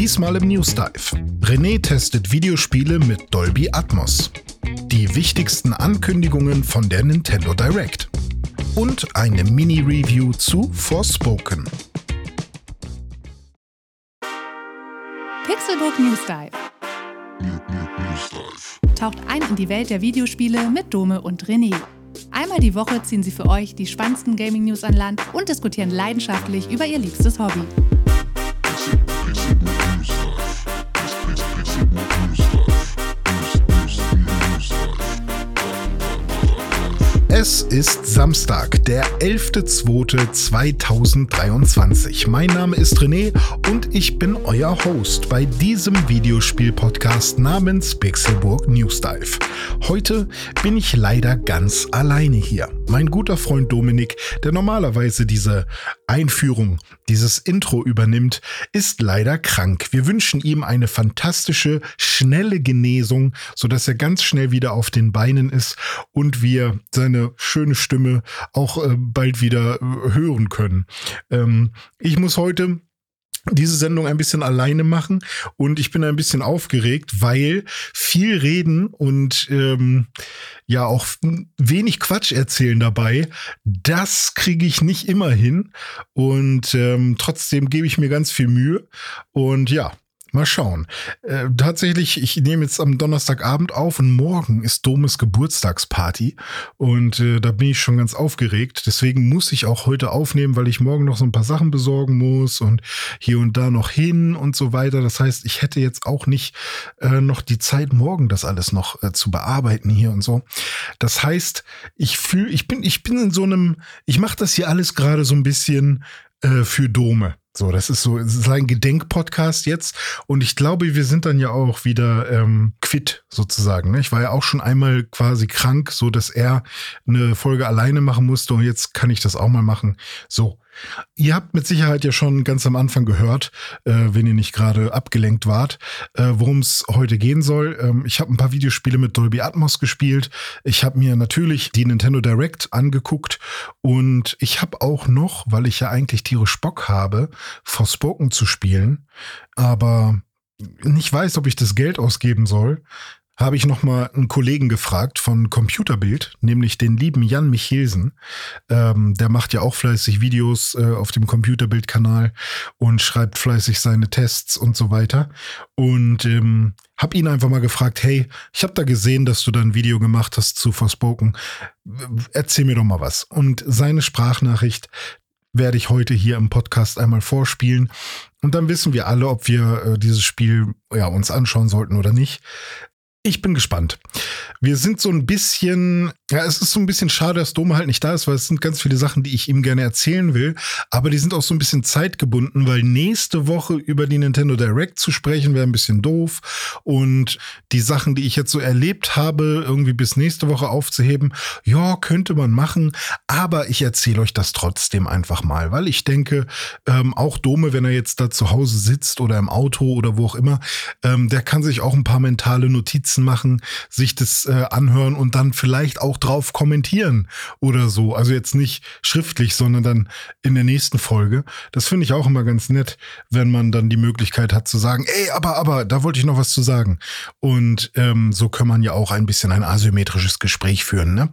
Diesmal im News Dive. René testet Videospiele mit Dolby Atmos. Die wichtigsten Ankündigungen von der Nintendo Direct. Und eine Mini-Review zu Forspoken. Pixelbook News Dive. Taucht ein in die Welt der Videospiele mit Dome und René. Einmal die Woche ziehen sie für euch die spannendsten Gaming-News an Land und diskutieren leidenschaftlich über ihr liebstes Hobby. Es ist Samstag, der 11.02.2023. Mein Name ist René und ich bin euer Host bei diesem Videospiel-Podcast namens Pixelburg News Dive. Heute bin ich leider ganz alleine hier. Mein guter Freund Dominik, der normalerweise diese Einführung, dieses Intro übernimmt, ist leider krank. Wir wünschen ihm eine fantastische, schnelle Genesung, sodass er ganz schnell wieder auf den Beinen ist und wir seine schöne Stimme auch äh, bald wieder äh, hören können. Ähm, ich muss heute diese Sendung ein bisschen alleine machen. Und ich bin ein bisschen aufgeregt, weil viel reden und ähm, ja auch wenig Quatsch erzählen dabei, das kriege ich nicht immer hin. Und ähm, trotzdem gebe ich mir ganz viel Mühe. Und ja, Mal schauen. Äh, tatsächlich, ich nehme jetzt am Donnerstagabend auf und morgen ist Domes Geburtstagsparty und äh, da bin ich schon ganz aufgeregt. Deswegen muss ich auch heute aufnehmen, weil ich morgen noch so ein paar Sachen besorgen muss und hier und da noch hin und so weiter. Das heißt, ich hätte jetzt auch nicht äh, noch die Zeit, morgen das alles noch äh, zu bearbeiten hier und so. Das heißt, ich fühle, ich bin, ich bin in so einem, ich mache das hier alles gerade so ein bisschen äh, für Dome. So, das ist so, es ist ein Gedenkpodcast jetzt. Und ich glaube, wir sind dann ja auch wieder ähm, quitt sozusagen. Ne? Ich war ja auch schon einmal quasi krank, so dass er eine Folge alleine machen musste und jetzt kann ich das auch mal machen. So. Ihr habt mit Sicherheit ja schon ganz am Anfang gehört, äh, wenn ihr nicht gerade abgelenkt wart, äh, worum es heute gehen soll. Ähm, ich habe ein paar Videospiele mit Dolby Atmos gespielt. Ich habe mir natürlich die Nintendo Direct angeguckt und ich habe auch noch, weil ich ja eigentlich tierisch Bock habe, Forspoken zu spielen, aber nicht weiß, ob ich das Geld ausgeben soll, habe ich noch mal einen Kollegen gefragt von Computerbild, nämlich den lieben Jan Michelsen. Ähm, der macht ja auch fleißig Videos äh, auf dem Computerbild-Kanal und schreibt fleißig seine Tests und so weiter. Und ähm, habe ihn einfach mal gefragt, hey, ich habe da gesehen, dass du da ein Video gemacht hast zu Forspoken. Erzähl mir doch mal was. Und seine Sprachnachricht werde ich heute hier im Podcast einmal vorspielen. Und dann wissen wir alle, ob wir äh, dieses Spiel ja, uns anschauen sollten oder nicht. Ich bin gespannt. Wir sind so ein bisschen, ja, es ist so ein bisschen schade, dass Dome halt nicht da ist, weil es sind ganz viele Sachen, die ich ihm gerne erzählen will. Aber die sind auch so ein bisschen zeitgebunden, weil nächste Woche über die Nintendo Direct zu sprechen wäre ein bisschen doof. Und die Sachen, die ich jetzt so erlebt habe, irgendwie bis nächste Woche aufzuheben, ja, könnte man machen. Aber ich erzähle euch das trotzdem einfach mal, weil ich denke, ähm, auch Dome, wenn er jetzt da zu Hause sitzt oder im Auto oder wo auch immer, ähm, der kann sich auch ein paar mentale Notizen Notizen machen, sich das äh, anhören und dann vielleicht auch drauf kommentieren oder so. Also jetzt nicht schriftlich, sondern dann in der nächsten Folge. Das finde ich auch immer ganz nett, wenn man dann die Möglichkeit hat zu sagen, ey, aber, aber, da wollte ich noch was zu sagen. Und ähm, so kann man ja auch ein bisschen ein asymmetrisches Gespräch führen. Ne?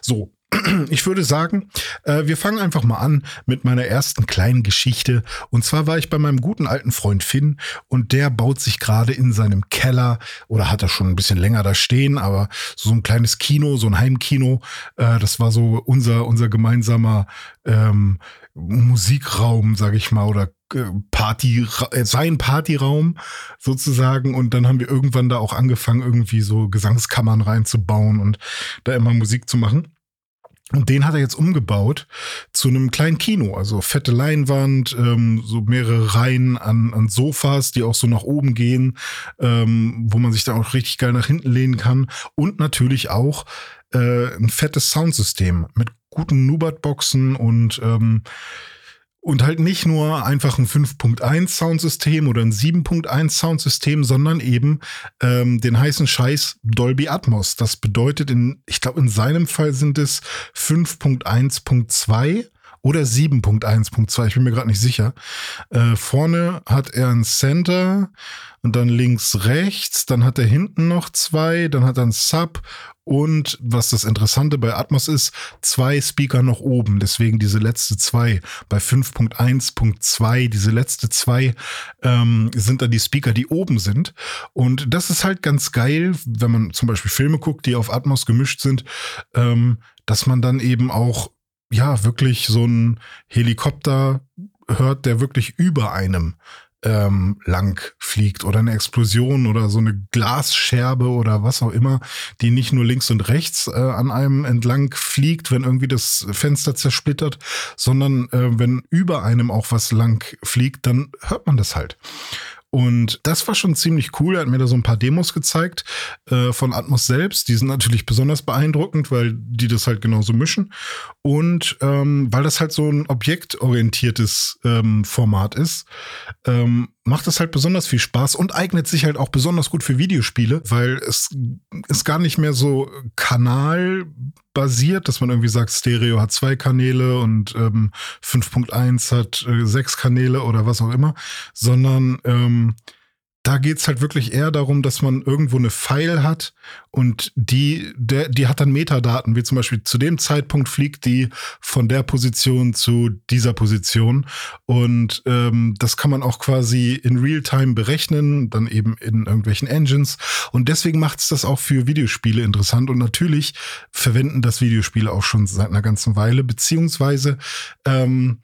So, ich würde sagen, äh, wir fangen einfach mal an mit meiner ersten kleinen Geschichte. Und zwar war ich bei meinem guten alten Freund Finn und der baut sich gerade in seinem Keller oder hat er schon ein bisschen länger da stehen, aber so ein kleines Kino, so ein Heimkino. Äh, das war so unser, unser gemeinsamer ähm, Musikraum, sag ich mal, oder äh, Party, sein Partyraum sozusagen. Und dann haben wir irgendwann da auch angefangen, irgendwie so Gesangskammern reinzubauen und da immer Musik zu machen. Und den hat er jetzt umgebaut zu einem kleinen Kino, also fette Leinwand, ähm, so mehrere Reihen an, an Sofas, die auch so nach oben gehen, ähm, wo man sich da auch richtig geil nach hinten lehnen kann. Und natürlich auch äh, ein fettes Soundsystem mit guten Nubat-Boxen und ähm, und halt nicht nur einfach ein 5.1 Soundsystem oder ein 7.1 Soundsystem, sondern eben ähm, den heißen Scheiß Dolby Atmos. Das bedeutet, in, ich glaube, in seinem Fall sind es 5.1.2 oder 7.1.2, ich bin mir gerade nicht sicher. Äh, vorne hat er ein Center und dann links, rechts, dann hat er hinten noch zwei, dann hat er ein Sub und was das Interessante bei Atmos ist, zwei Speaker noch oben, deswegen diese letzte zwei. Bei 5.1.2, diese letzte zwei ähm, sind dann die Speaker, die oben sind. Und das ist halt ganz geil, wenn man zum Beispiel Filme guckt, die auf Atmos gemischt sind, ähm, dass man dann eben auch ja wirklich so einen Helikopter hört, der wirklich über einem ähm, lang fliegt oder eine Explosion oder so eine Glasscherbe oder was auch immer, die nicht nur links und rechts äh, an einem entlang fliegt, wenn irgendwie das Fenster zersplittert, sondern äh, wenn über einem auch was lang fliegt, dann hört man das halt. Und das war schon ziemlich cool. Er hat mir da so ein paar Demos gezeigt äh, von Atmos selbst. Die sind natürlich besonders beeindruckend, weil die das halt genauso mischen. Und ähm, weil das halt so ein objektorientiertes ähm, Format ist, ähm, macht es halt besonders viel Spaß und eignet sich halt auch besonders gut für Videospiele, weil es ist gar nicht mehr so kanalbasiert, dass man irgendwie sagt, Stereo hat zwei Kanäle und ähm, 5.1 hat äh, sechs Kanäle oder was auch immer, sondern ähm, da geht's halt wirklich eher darum, dass man irgendwo eine File hat und die, der, die hat dann Metadaten, wie zum Beispiel zu dem Zeitpunkt fliegt die von der Position zu dieser Position. Und ähm, das kann man auch quasi in Realtime berechnen, dann eben in irgendwelchen Engines. Und deswegen macht es das auch für Videospiele interessant. Und natürlich verwenden das Videospiele auch schon seit einer ganzen Weile, beziehungsweise ähm,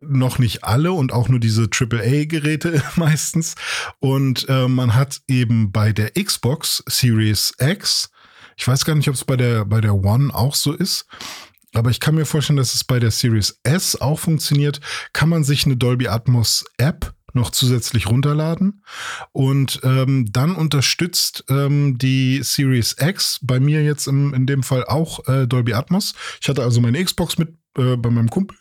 noch nicht alle und auch nur diese AAA-Geräte meistens. Und äh, man hat eben bei der Xbox Series X, ich weiß gar nicht, ob es bei der, bei der One auch so ist, aber ich kann mir vorstellen, dass es bei der Series S auch funktioniert, kann man sich eine Dolby Atmos App noch zusätzlich runterladen. Und ähm, dann unterstützt ähm, die Series X bei mir jetzt im, in dem Fall auch äh, Dolby Atmos. Ich hatte also meine Xbox mit äh, bei meinem Kumpel.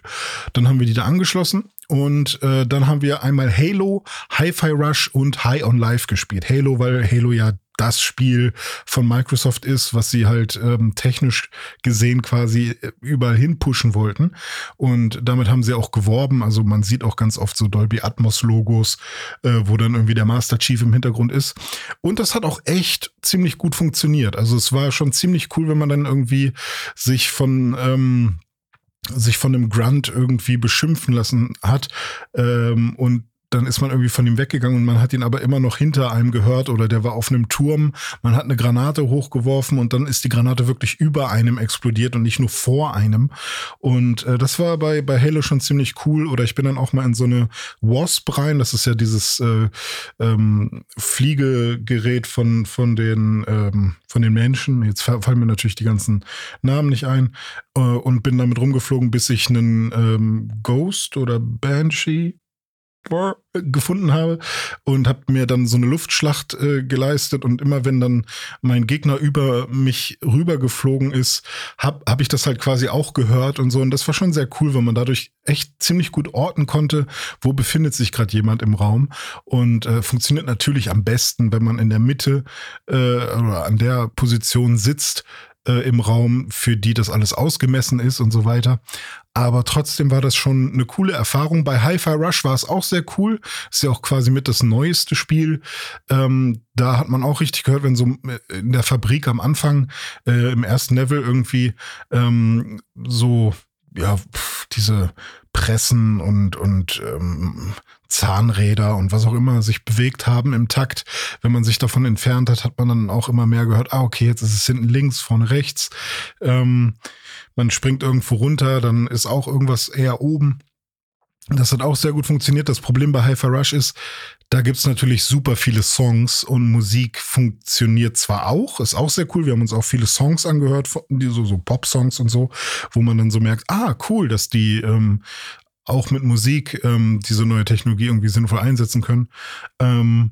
Dann haben wir die da angeschlossen und äh, dann haben wir einmal Halo, Hi-Fi Rush und High on Life gespielt. Halo, weil Halo ja das Spiel von Microsoft ist, was sie halt ähm, technisch gesehen quasi äh, überall hin pushen wollten. Und damit haben sie auch geworben. Also man sieht auch ganz oft so Dolby Atmos Logos, äh, wo dann irgendwie der Master Chief im Hintergrund ist. Und das hat auch echt ziemlich gut funktioniert. Also es war schon ziemlich cool, wenn man dann irgendwie sich von ähm, sich von einem Grunt irgendwie beschimpfen lassen hat ähm, und dann ist man irgendwie von ihm weggegangen und man hat ihn aber immer noch hinter einem gehört oder der war auf einem Turm. Man hat eine Granate hochgeworfen und dann ist die Granate wirklich über einem explodiert und nicht nur vor einem. Und äh, das war bei, bei Halo schon ziemlich cool. Oder ich bin dann auch mal in so eine Wasp rein. Das ist ja dieses äh, ähm, Fliegegerät von, von, den, ähm, von den Menschen. Jetzt fallen mir natürlich die ganzen Namen nicht ein. Äh, und bin damit rumgeflogen, bis ich einen ähm, Ghost oder Banshee gefunden habe und habe mir dann so eine Luftschlacht äh, geleistet. Und immer wenn dann mein Gegner über mich rübergeflogen ist, habe hab ich das halt quasi auch gehört und so. Und das war schon sehr cool, weil man dadurch echt ziemlich gut orten konnte, wo befindet sich gerade jemand im Raum. Und äh, funktioniert natürlich am besten, wenn man in der Mitte äh, oder an der Position sitzt, äh, im Raum, für die das alles ausgemessen ist und so weiter. Aber trotzdem war das schon eine coole Erfahrung. Bei Hi-Fi Rush war es auch sehr cool. Ist ja auch quasi mit das neueste Spiel. Ähm, da hat man auch richtig gehört, wenn so äh, in der Fabrik am Anfang äh, im ersten Level irgendwie ähm, so ja diese Pressen und und ähm, Zahnräder und was auch immer sich bewegt haben im Takt. Wenn man sich davon entfernt hat, hat man dann auch immer mehr gehört, ah, okay, jetzt ist es hinten links, vorne rechts. Ähm, man springt irgendwo runter, dann ist auch irgendwas eher oben. Das hat auch sehr gut funktioniert. Das Problem bei Hyper Rush ist, da gibt's natürlich super viele Songs und Musik funktioniert zwar auch, ist auch sehr cool. Wir haben uns auch viele Songs angehört, so, so Pop-Songs und so, wo man dann so merkt, ah, cool, dass die ähm, auch mit Musik ähm, diese neue Technologie irgendwie sinnvoll einsetzen können. Ähm,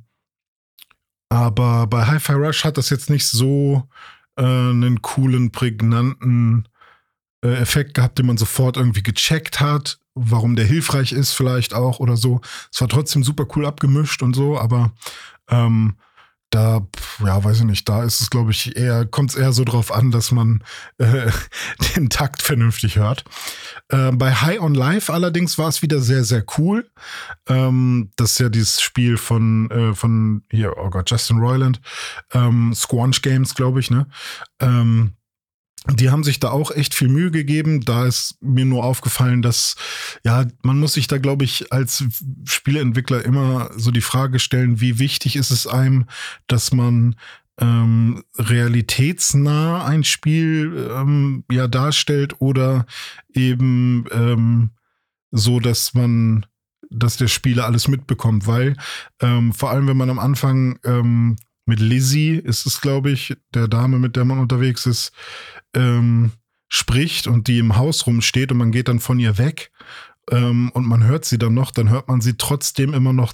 aber bei Hi-Fi Rush hat das jetzt nicht so äh, einen coolen, prägnanten äh, Effekt gehabt, den man sofort irgendwie gecheckt hat, warum der hilfreich ist vielleicht auch oder so. Es war trotzdem super cool abgemischt und so, aber ähm, da, ja, weiß ich nicht, da ist es, glaube ich, eher, kommt es eher so drauf an, dass man äh, den Takt vernünftig hört. Äh, bei High on Life allerdings war es wieder sehr, sehr cool. Ähm, das ist ja dieses Spiel von, äh, von hier, oh Gott, Justin Roiland, ähm, Squanch Games, glaube ich, ne? Ähm, die haben sich da auch echt viel Mühe gegeben. Da ist mir nur aufgefallen, dass, ja, man muss sich da, glaube ich, als Spieleentwickler immer so die Frage stellen, wie wichtig ist es einem, dass man ähm, realitätsnah ein Spiel ähm, ja darstellt oder eben ähm, so, dass man, dass der Spieler alles mitbekommt, weil ähm, vor allem, wenn man am Anfang ähm, mit Lizzie ist es, glaube ich, der Dame, mit der man unterwegs ist, ähm, spricht und die im Haus rumsteht und man geht dann von ihr weg ähm, und man hört sie dann noch, dann hört man sie trotzdem immer noch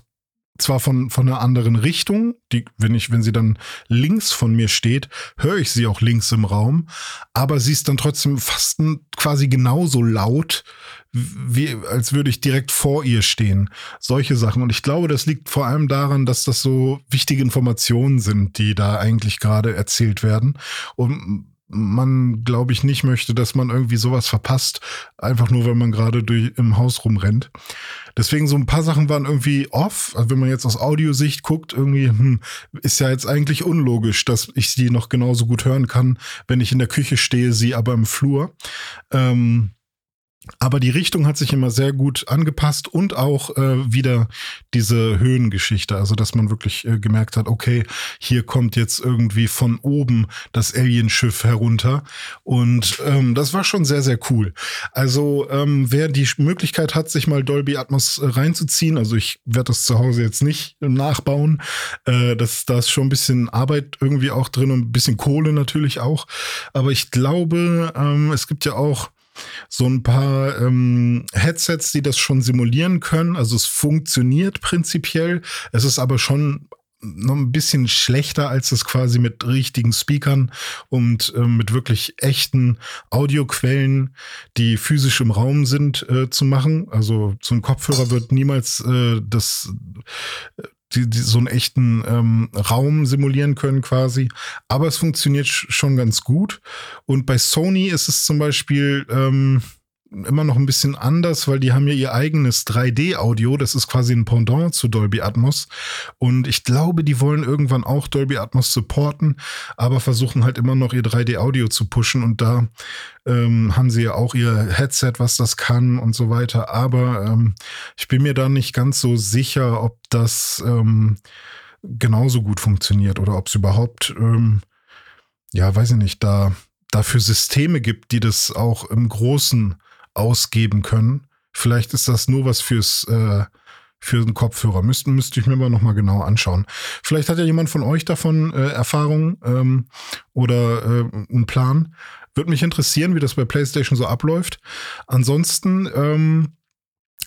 zwar von, von einer anderen Richtung, die, wenn ich, wenn sie dann links von mir steht, höre ich sie auch links im Raum, aber sie ist dann trotzdem fast quasi genauso laut, wie, als würde ich direkt vor ihr stehen. Solche Sachen. Und ich glaube, das liegt vor allem daran, dass das so wichtige Informationen sind, die da eigentlich gerade erzählt werden. Und man, glaube ich, nicht möchte, dass man irgendwie sowas verpasst, einfach nur, wenn man gerade durch im Haus rumrennt. Deswegen so ein paar Sachen waren irgendwie off. Also wenn man jetzt aus Audiosicht guckt, irgendwie hm, ist ja jetzt eigentlich unlogisch, dass ich sie noch genauso gut hören kann, wenn ich in der Küche stehe, sie aber im Flur. Ähm, aber die Richtung hat sich immer sehr gut angepasst und auch äh, wieder diese Höhengeschichte, also dass man wirklich äh, gemerkt hat, okay, hier kommt jetzt irgendwie von oben das Alienschiff herunter. Und ähm, das war schon sehr, sehr cool. Also ähm, wer die Möglichkeit hat, sich mal Dolby Atmos äh, reinzuziehen, also ich werde das zu Hause jetzt nicht nachbauen, äh, das, da ist schon ein bisschen Arbeit irgendwie auch drin und ein bisschen Kohle natürlich auch, aber ich glaube, ähm, es gibt ja auch so ein paar ähm, Headsets, die das schon simulieren können. Also es funktioniert prinzipiell. Es ist aber schon noch ein bisschen schlechter, als es quasi mit richtigen Speakern und äh, mit wirklich echten Audioquellen, die physisch im Raum sind, äh, zu machen. Also so ein Kopfhörer wird niemals äh, das die, die so einen echten ähm, Raum simulieren können quasi. Aber es funktioniert schon ganz gut. Und bei Sony ist es zum Beispiel ähm, immer noch ein bisschen anders, weil die haben ja ihr eigenes 3D-Audio. Das ist quasi ein Pendant zu Dolby Atmos. Und ich glaube, die wollen irgendwann auch Dolby Atmos supporten, aber versuchen halt immer noch ihr 3D-Audio zu pushen. Und da ähm, haben sie ja auch ihr Headset, was das kann und so weiter. Aber ähm, ich bin mir da nicht ganz so sicher, ob das ähm, genauso gut funktioniert oder ob es überhaupt, ähm, ja, weiß ich nicht, da dafür Systeme gibt, die das auch im Großen ausgeben können. Vielleicht ist das nur was fürs äh, für einen Kopfhörer. Müsste, müsste ich mir mal nochmal genau anschauen. Vielleicht hat ja jemand von euch davon äh, Erfahrung ähm, oder äh, einen Plan. Würde mich interessieren, wie das bei PlayStation so abläuft. Ansonsten ähm,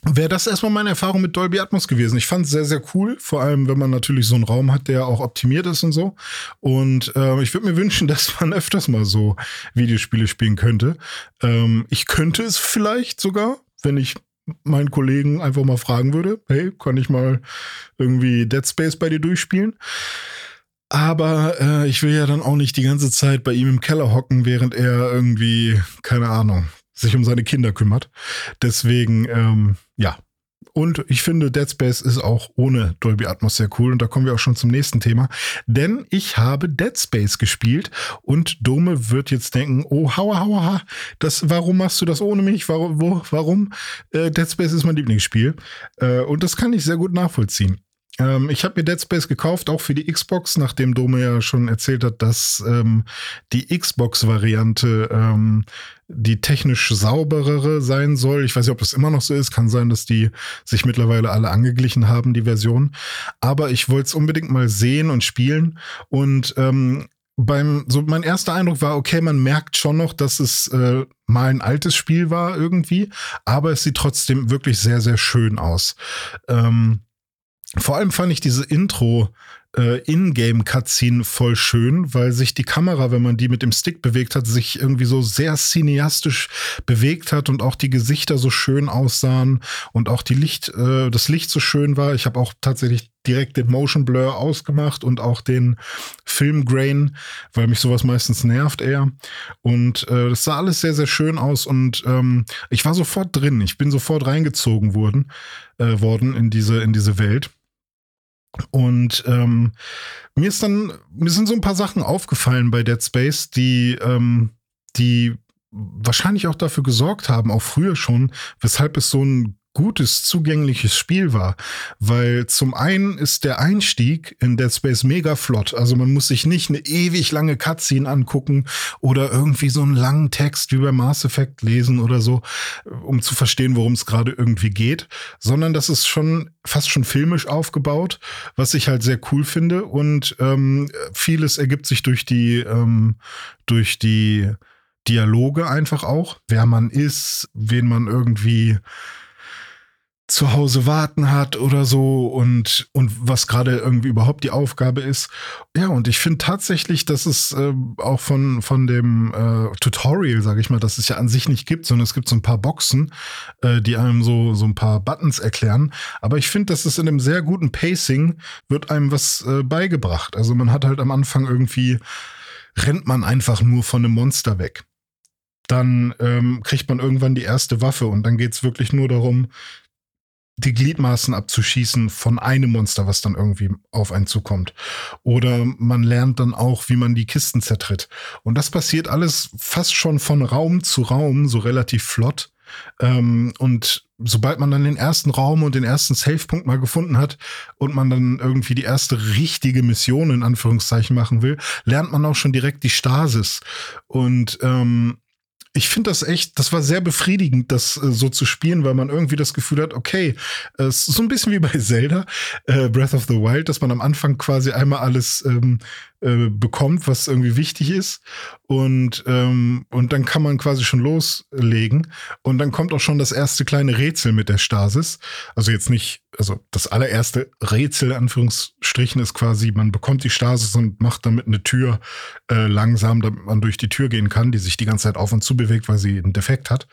wäre das erstmal meine Erfahrung mit Dolby Atmos gewesen. Ich fand es sehr, sehr cool, vor allem wenn man natürlich so einen Raum hat, der auch optimiert ist und so. Und äh, ich würde mir wünschen, dass man öfters mal so Videospiele spielen könnte. Ähm, ich könnte es vielleicht sogar, wenn ich meinen Kollegen einfach mal fragen würde, hey, kann ich mal irgendwie Dead Space bei dir durchspielen? Aber äh, ich will ja dann auch nicht die ganze Zeit bei ihm im Keller hocken, während er irgendwie, keine Ahnung, sich um seine Kinder kümmert. Deswegen, ähm, ja. Und ich finde, Dead Space ist auch ohne Dolby Atmos sehr cool. Und da kommen wir auch schon zum nächsten Thema. Denn ich habe Dead Space gespielt und Dome wird jetzt denken, oh, hauer, hauer, ha, das, warum machst du das ohne mich? Warum? Wo, warum? Äh, Dead Space ist mein Lieblingsspiel. Äh, und das kann ich sehr gut nachvollziehen. Ähm, ich habe mir Dead Space gekauft, auch für die Xbox, nachdem Dome ja schon erzählt hat, dass ähm, die Xbox-Variante ähm, die technisch sauberere sein soll. Ich weiß nicht, ob das immer noch so ist. Kann sein, dass die sich mittlerweile alle angeglichen haben, die Version. Aber ich wollte es unbedingt mal sehen und spielen. Und ähm, beim, so mein erster Eindruck war, okay, man merkt schon noch, dass es äh, mal ein altes Spiel war irgendwie, aber es sieht trotzdem wirklich sehr, sehr schön aus. Ähm, vor allem fand ich diese Intro äh, In-Game-Cutscene voll schön, weil sich die Kamera, wenn man die mit dem Stick bewegt hat, sich irgendwie so sehr cineastisch bewegt hat und auch die Gesichter so schön aussahen und auch die Licht, äh, das Licht so schön war. Ich habe auch tatsächlich direkt den Motion Blur ausgemacht und auch den Film Grain, weil mich sowas meistens nervt eher. Und äh, das sah alles sehr, sehr schön aus und ähm, ich war sofort drin. Ich bin sofort reingezogen worden, äh, worden in diese, in diese Welt. Und ähm, mir ist dann, mir sind so ein paar Sachen aufgefallen bei Dead Space, die, ähm, die wahrscheinlich auch dafür gesorgt haben, auch früher schon, weshalb es so ein gutes, zugängliches Spiel war. Weil zum einen ist der Einstieg in Dead Space mega flott. Also man muss sich nicht eine ewig lange Cutscene angucken oder irgendwie so einen langen Text wie bei Mass Effect lesen oder so, um zu verstehen, worum es gerade irgendwie geht, sondern das ist schon fast schon filmisch aufgebaut, was ich halt sehr cool finde. Und ähm, vieles ergibt sich durch die, ähm, durch die Dialoge einfach auch, wer man ist, wen man irgendwie zu Hause warten hat oder so und, und was gerade irgendwie überhaupt die Aufgabe ist. Ja, und ich finde tatsächlich, dass es äh, auch von, von dem äh, Tutorial, sage ich mal, dass es ja an sich nicht gibt, sondern es gibt so ein paar Boxen, äh, die einem so, so ein paar Buttons erklären. Aber ich finde, dass es in einem sehr guten Pacing wird einem was äh, beigebracht. Also man hat halt am Anfang irgendwie, rennt man einfach nur von einem Monster weg dann ähm, kriegt man irgendwann die erste Waffe und dann geht es wirklich nur darum, die Gliedmaßen abzuschießen von einem Monster, was dann irgendwie auf einen zukommt. Oder man lernt dann auch, wie man die Kisten zertritt. Und das passiert alles fast schon von Raum zu Raum, so relativ flott. Ähm, und sobald man dann den ersten Raum und den ersten Safe-Punkt mal gefunden hat und man dann irgendwie die erste richtige Mission in Anführungszeichen machen will, lernt man auch schon direkt die Stasis. Und ähm, ich finde das echt, das war sehr befriedigend, das äh, so zu spielen, weil man irgendwie das Gefühl hat, okay, äh, so ein bisschen wie bei Zelda, äh, Breath of the Wild, dass man am Anfang quasi einmal alles ähm, äh, bekommt, was irgendwie wichtig ist. Und, ähm, und dann kann man quasi schon loslegen. Und dann kommt auch schon das erste kleine Rätsel mit der Stasis. Also jetzt nicht, also das allererste Rätsel, Anführungsstrichen, ist quasi, man bekommt die Stasis und macht damit eine Tür äh, langsam, damit man durch die Tür gehen kann, die sich die ganze Zeit auf und zu bewegt, weil sie einen Defekt hat.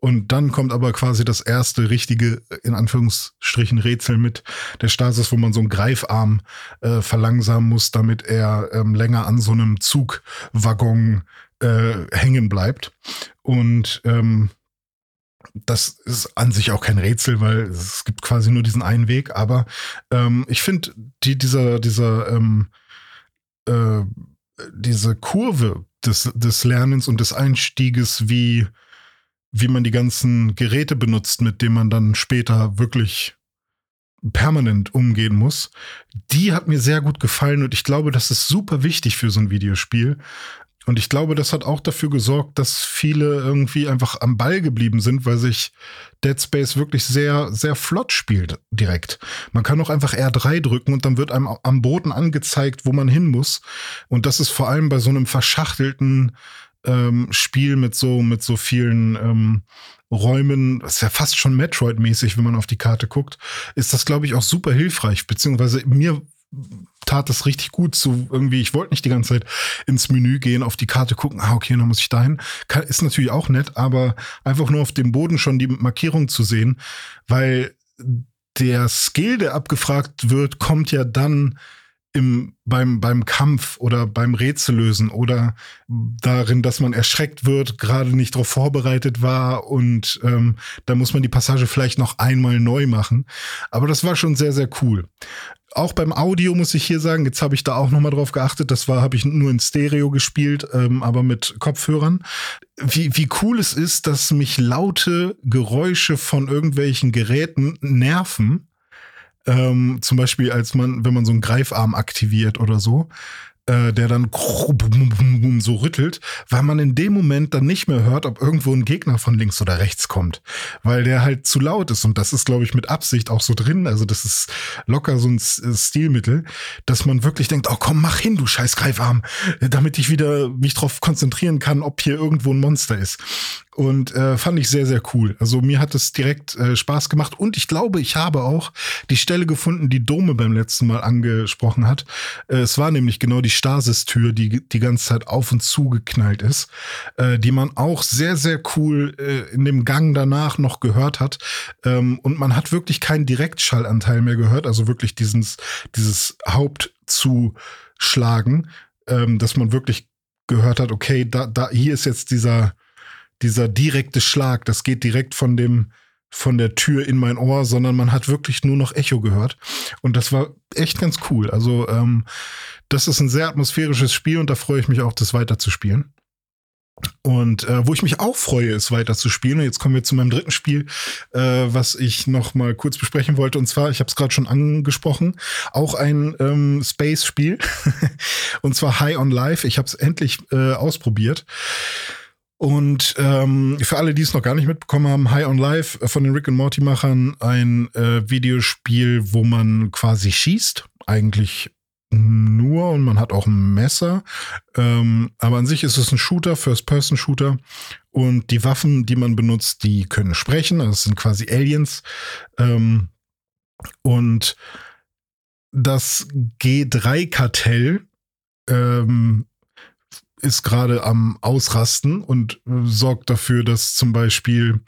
Und dann kommt aber quasi das erste richtige, in Anführungsstrichen, Rätsel mit der Stasis, wo man so einen Greifarm äh, verlangsamen muss, damit er ähm, länger an so einem Zugwaggon äh, hängen bleibt. Und ähm, das ist an sich auch kein Rätsel, weil es gibt quasi nur diesen einen Weg. Aber ähm, ich finde, die, dieser, dieser, ähm, äh, diese Kurve des, des Lernens und des Einstieges, wie, wie man die ganzen Geräte benutzt, mit denen man dann später wirklich permanent umgehen muss, die hat mir sehr gut gefallen und ich glaube, das ist super wichtig für so ein Videospiel. Und ich glaube, das hat auch dafür gesorgt, dass viele irgendwie einfach am Ball geblieben sind, weil sich Dead Space wirklich sehr, sehr flott spielt direkt. Man kann auch einfach R3 drücken und dann wird einem am Boden angezeigt, wo man hin muss. Und das ist vor allem bei so einem verschachtelten ähm, Spiel mit so, mit so vielen ähm, Räumen, das ist ja fast schon Metroid-mäßig, wenn man auf die Karte guckt, ist das, glaube ich, auch super hilfreich. Beziehungsweise mir tat das richtig gut zu irgendwie, ich wollte nicht die ganze Zeit ins Menü gehen, auf die Karte gucken, ah, okay, dann muss ich dahin. ist natürlich auch nett, aber einfach nur auf dem Boden schon die Markierung zu sehen, weil der Skill, der abgefragt wird, kommt ja dann im, beim, beim Kampf oder beim Rätsellösen oder darin, dass man erschreckt wird, gerade nicht darauf vorbereitet war und ähm, da muss man die Passage vielleicht noch einmal neu machen. Aber das war schon sehr, sehr cool. Auch beim Audio muss ich hier sagen, jetzt habe ich da auch nochmal drauf geachtet, das war, habe ich nur in Stereo gespielt, ähm, aber mit Kopfhörern. Wie, wie cool es ist, dass mich laute Geräusche von irgendwelchen Geräten nerven ähm, zum Beispiel, als man, wenn man so einen Greifarm aktiviert oder so, äh, der dann so rüttelt, weil man in dem Moment dann nicht mehr hört, ob irgendwo ein Gegner von links oder rechts kommt, weil der halt zu laut ist und das ist, glaube ich, mit Absicht auch so drin. Also das ist locker so ein äh, Stilmittel, dass man wirklich denkt, oh komm, mach hin, du scheiß Greifarm, damit ich wieder mich drauf konzentrieren kann, ob hier irgendwo ein Monster ist. Und äh, fand ich sehr, sehr cool. Also mir hat es direkt äh, Spaß gemacht. Und ich glaube, ich habe auch die Stelle gefunden, die Dome beim letzten Mal angesprochen hat. Äh, es war nämlich genau die Stasis-Tür, die die ganze Zeit auf und zu geknallt ist, äh, die man auch sehr, sehr cool äh, in dem Gang danach noch gehört hat. Ähm, und man hat wirklich keinen Direktschallanteil mehr gehört, also wirklich dieses, dieses Hauptzuschlagen, ähm, dass man wirklich gehört hat, okay, da, da, hier ist jetzt dieser, dieser direkte Schlag, das geht direkt von dem, von der Tür in mein Ohr, sondern man hat wirklich nur noch Echo gehört. Und das war echt ganz cool. Also, ähm, das ist ein sehr atmosphärisches Spiel und da freue ich mich auch, das weiter zu spielen. Und äh, wo ich mich auch freue, ist weiter zu spielen. Und jetzt kommen wir zu meinem dritten Spiel, äh, was ich noch mal kurz besprechen wollte. Und zwar, ich habe es gerade schon angesprochen, auch ein ähm, Space-Spiel. und zwar High on Life. Ich habe es endlich äh, ausprobiert. Und ähm, für alle, die es noch gar nicht mitbekommen haben, High on Life von den Rick and Morty Machern ein äh, Videospiel, wo man quasi schießt, eigentlich nur und man hat auch ein Messer. Ähm, aber an sich ist es ein Shooter, First-Person-Shooter. Und die Waffen, die man benutzt, die können sprechen. Also es sind quasi Aliens. Ähm, und das G3-Kartell ähm, ist gerade am Ausrasten und sorgt dafür, dass zum Beispiel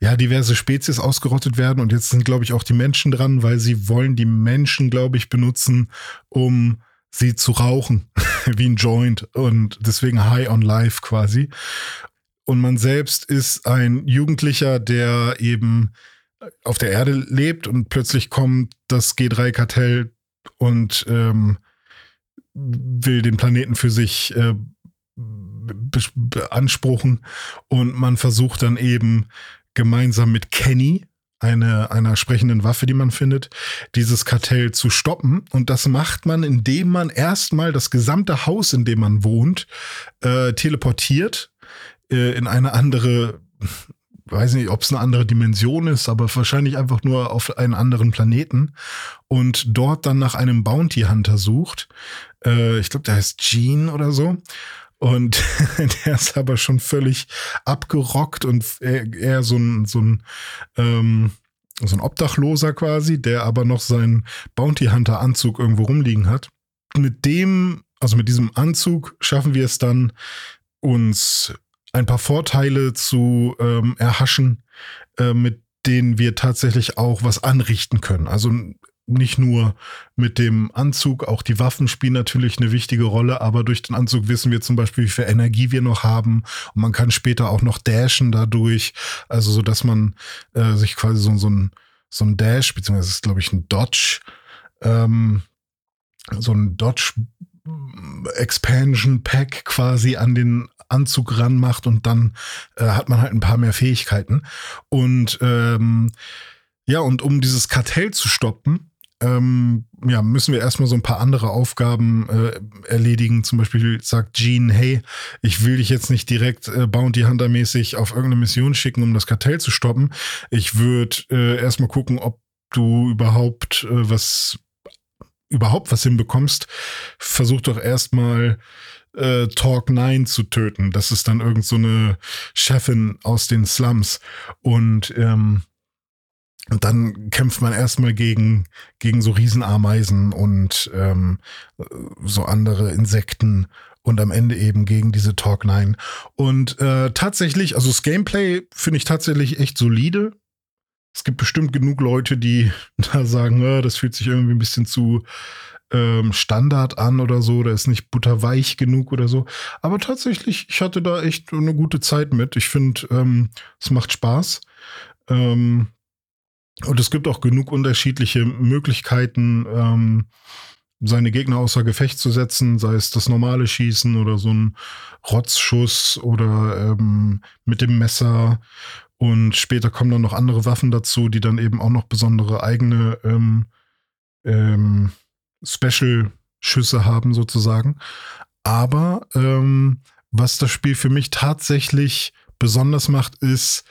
ja diverse Spezies ausgerottet werden. Und jetzt sind, glaube ich, auch die Menschen dran, weil sie wollen die Menschen, glaube ich, benutzen, um sie zu rauchen, wie ein Joint. Und deswegen High on Life quasi. Und man selbst ist ein Jugendlicher, der eben auf der Erde lebt und plötzlich kommt das G3-Kartell und ähm, will den Planeten für sich äh, beanspruchen und man versucht dann eben gemeinsam mit Kenny, eine, einer sprechenden Waffe, die man findet, dieses Kartell zu stoppen. Und das macht man, indem man erstmal das gesamte Haus, in dem man wohnt, äh, teleportiert äh, in eine andere, weiß nicht, ob es eine andere Dimension ist, aber wahrscheinlich einfach nur auf einen anderen Planeten und dort dann nach einem Bounty Hunter sucht. Äh, ich glaube, der heißt Gene oder so. Und der ist aber schon völlig abgerockt und eher so ein, so ein, ähm, so ein Obdachloser quasi, der aber noch seinen Bounty Hunter Anzug irgendwo rumliegen hat. Mit dem, also mit diesem Anzug schaffen wir es dann, uns ein paar Vorteile zu ähm, erhaschen, äh, mit denen wir tatsächlich auch was anrichten können. Also nicht nur mit dem Anzug, auch die Waffen spielen natürlich eine wichtige Rolle, aber durch den Anzug wissen wir zum Beispiel, wie viel Energie wir noch haben. Und man kann später auch noch dashen dadurch, also so, dass man äh, sich quasi so, so ein so ein Dash, beziehungsweise ist glaube ich ein Dodge, ähm, so ein Dodge Expansion Pack quasi an den Anzug ranmacht und dann äh, hat man halt ein paar mehr Fähigkeiten. Und ähm, ja, und um dieses Kartell zu stoppen, ähm, ja, müssen wir erstmal so ein paar andere Aufgaben äh, erledigen. Zum Beispiel sagt Gene, hey, ich will dich jetzt nicht direkt äh, Bounty Hunter mäßig auf irgendeine Mission schicken, um das Kartell zu stoppen. Ich würde äh, erstmal gucken, ob du überhaupt äh, was überhaupt was hinbekommst. Versuch doch erstmal äh, Talk 9 zu töten. Das ist dann irgend so eine Chefin aus den Slums. Und ähm, und dann kämpft man erstmal gegen, gegen so Riesenameisen und ähm, so andere Insekten und am Ende eben gegen diese Talk 9. Und äh, tatsächlich, also das Gameplay finde ich tatsächlich echt solide. Es gibt bestimmt genug Leute, die da sagen, äh, das fühlt sich irgendwie ein bisschen zu ähm, Standard an oder so, da ist nicht butterweich genug oder so. Aber tatsächlich, ich hatte da echt eine gute Zeit mit. Ich finde, ähm, es macht Spaß. Ähm, und es gibt auch genug unterschiedliche Möglichkeiten, ähm, seine Gegner außer Gefecht zu setzen, sei es das normale Schießen oder so ein Rotzschuss oder ähm, mit dem Messer. Und später kommen dann noch andere Waffen dazu, die dann eben auch noch besondere eigene ähm, ähm, Special-Schüsse haben, sozusagen. Aber ähm, was das Spiel für mich tatsächlich besonders macht, ist,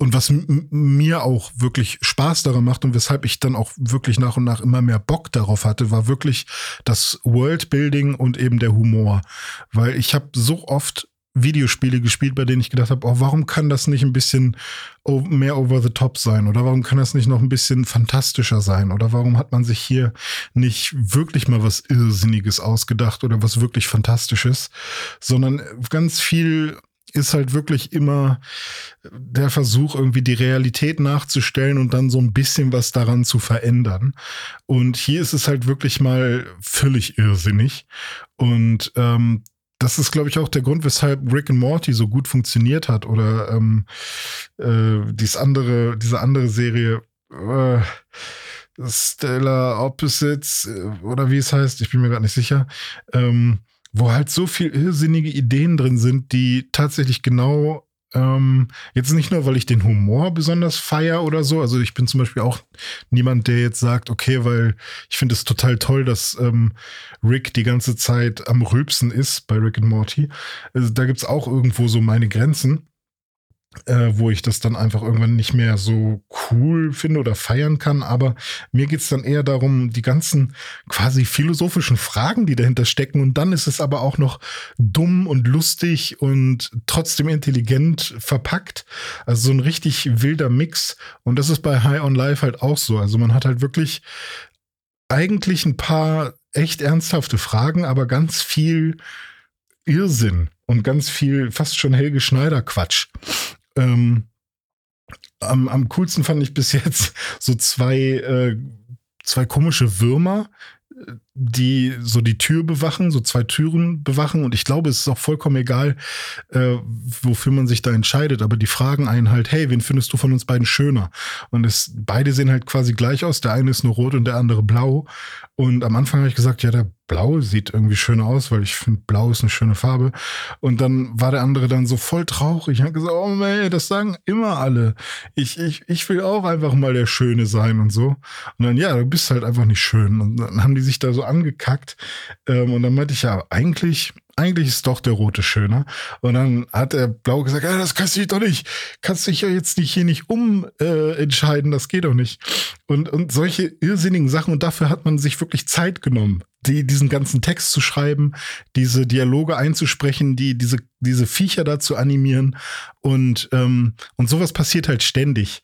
und was mir auch wirklich Spaß daran macht und weshalb ich dann auch wirklich nach und nach immer mehr Bock darauf hatte, war wirklich das Worldbuilding und eben der Humor. Weil ich habe so oft Videospiele gespielt, bei denen ich gedacht habe, oh, warum kann das nicht ein bisschen mehr over the top sein? Oder warum kann das nicht noch ein bisschen fantastischer sein? Oder warum hat man sich hier nicht wirklich mal was Irrsinniges ausgedacht oder was wirklich Fantastisches? Sondern ganz viel ist halt wirklich immer der Versuch, irgendwie die Realität nachzustellen und dann so ein bisschen was daran zu verändern. Und hier ist es halt wirklich mal völlig irrsinnig. Und ähm, das ist, glaube ich, auch der Grund, weshalb Rick and Morty so gut funktioniert hat oder ähm, äh, dies andere, diese andere Serie äh, Stellar Opposites äh, oder wie es heißt, ich bin mir gerade nicht sicher, ähm, wo halt so viel irrsinnige Ideen drin sind, die tatsächlich genau ähm, jetzt nicht nur, weil ich den Humor besonders feier oder so. Also ich bin zum Beispiel auch niemand, der jetzt sagt, okay, weil ich finde es total toll, dass ähm, Rick die ganze Zeit am Rülpsen ist bei Rick and Morty. Also da gibt's auch irgendwo so meine Grenzen äh, wo ich das dann einfach irgendwann nicht mehr so cool finde oder feiern kann. Aber mir geht's dann eher darum, die ganzen quasi philosophischen Fragen, die dahinter stecken. Und dann ist es aber auch noch dumm und lustig und trotzdem intelligent verpackt. Also so ein richtig wilder Mix. Und das ist bei High on Life halt auch so. Also man hat halt wirklich eigentlich ein paar echt ernsthafte Fragen, aber ganz viel Irrsinn und ganz viel fast schon Helge Schneider Quatsch. Ähm, am, am coolsten fand ich bis jetzt so zwei, äh, zwei komische Würmer, die so die Tür bewachen, so zwei Türen bewachen. Und ich glaube, es ist auch vollkommen egal, äh, wofür man sich da entscheidet. Aber die fragen einen halt, hey, wen findest du von uns beiden schöner? Und es, beide sehen halt quasi gleich aus. Der eine ist nur rot und der andere blau. Und am Anfang habe ich gesagt, ja, der Blau sieht irgendwie schön aus, weil ich finde, Blau ist eine schöne Farbe. Und dann war der andere dann so voll traurig. Ich habe gesagt, oh man, das sagen immer alle. Ich, ich, ich will auch einfach mal der Schöne sein und so. Und dann, ja, du bist halt einfach nicht schön. Und dann haben die sich da so angekackt. Ähm, und dann meinte ich, ja, eigentlich eigentlich ist doch der rote schöner. Und dann hat der Blau gesagt, ja, das kannst du doch nicht, kannst dich ja jetzt nicht hier nicht umentscheiden, äh, das geht doch nicht. Und, und solche irrsinnigen Sachen. Und dafür hat man sich wirklich Zeit genommen, die, diesen ganzen Text zu schreiben, diese Dialoge einzusprechen, die, diese, diese Viecher da zu animieren. Und, ähm, und sowas passiert halt ständig.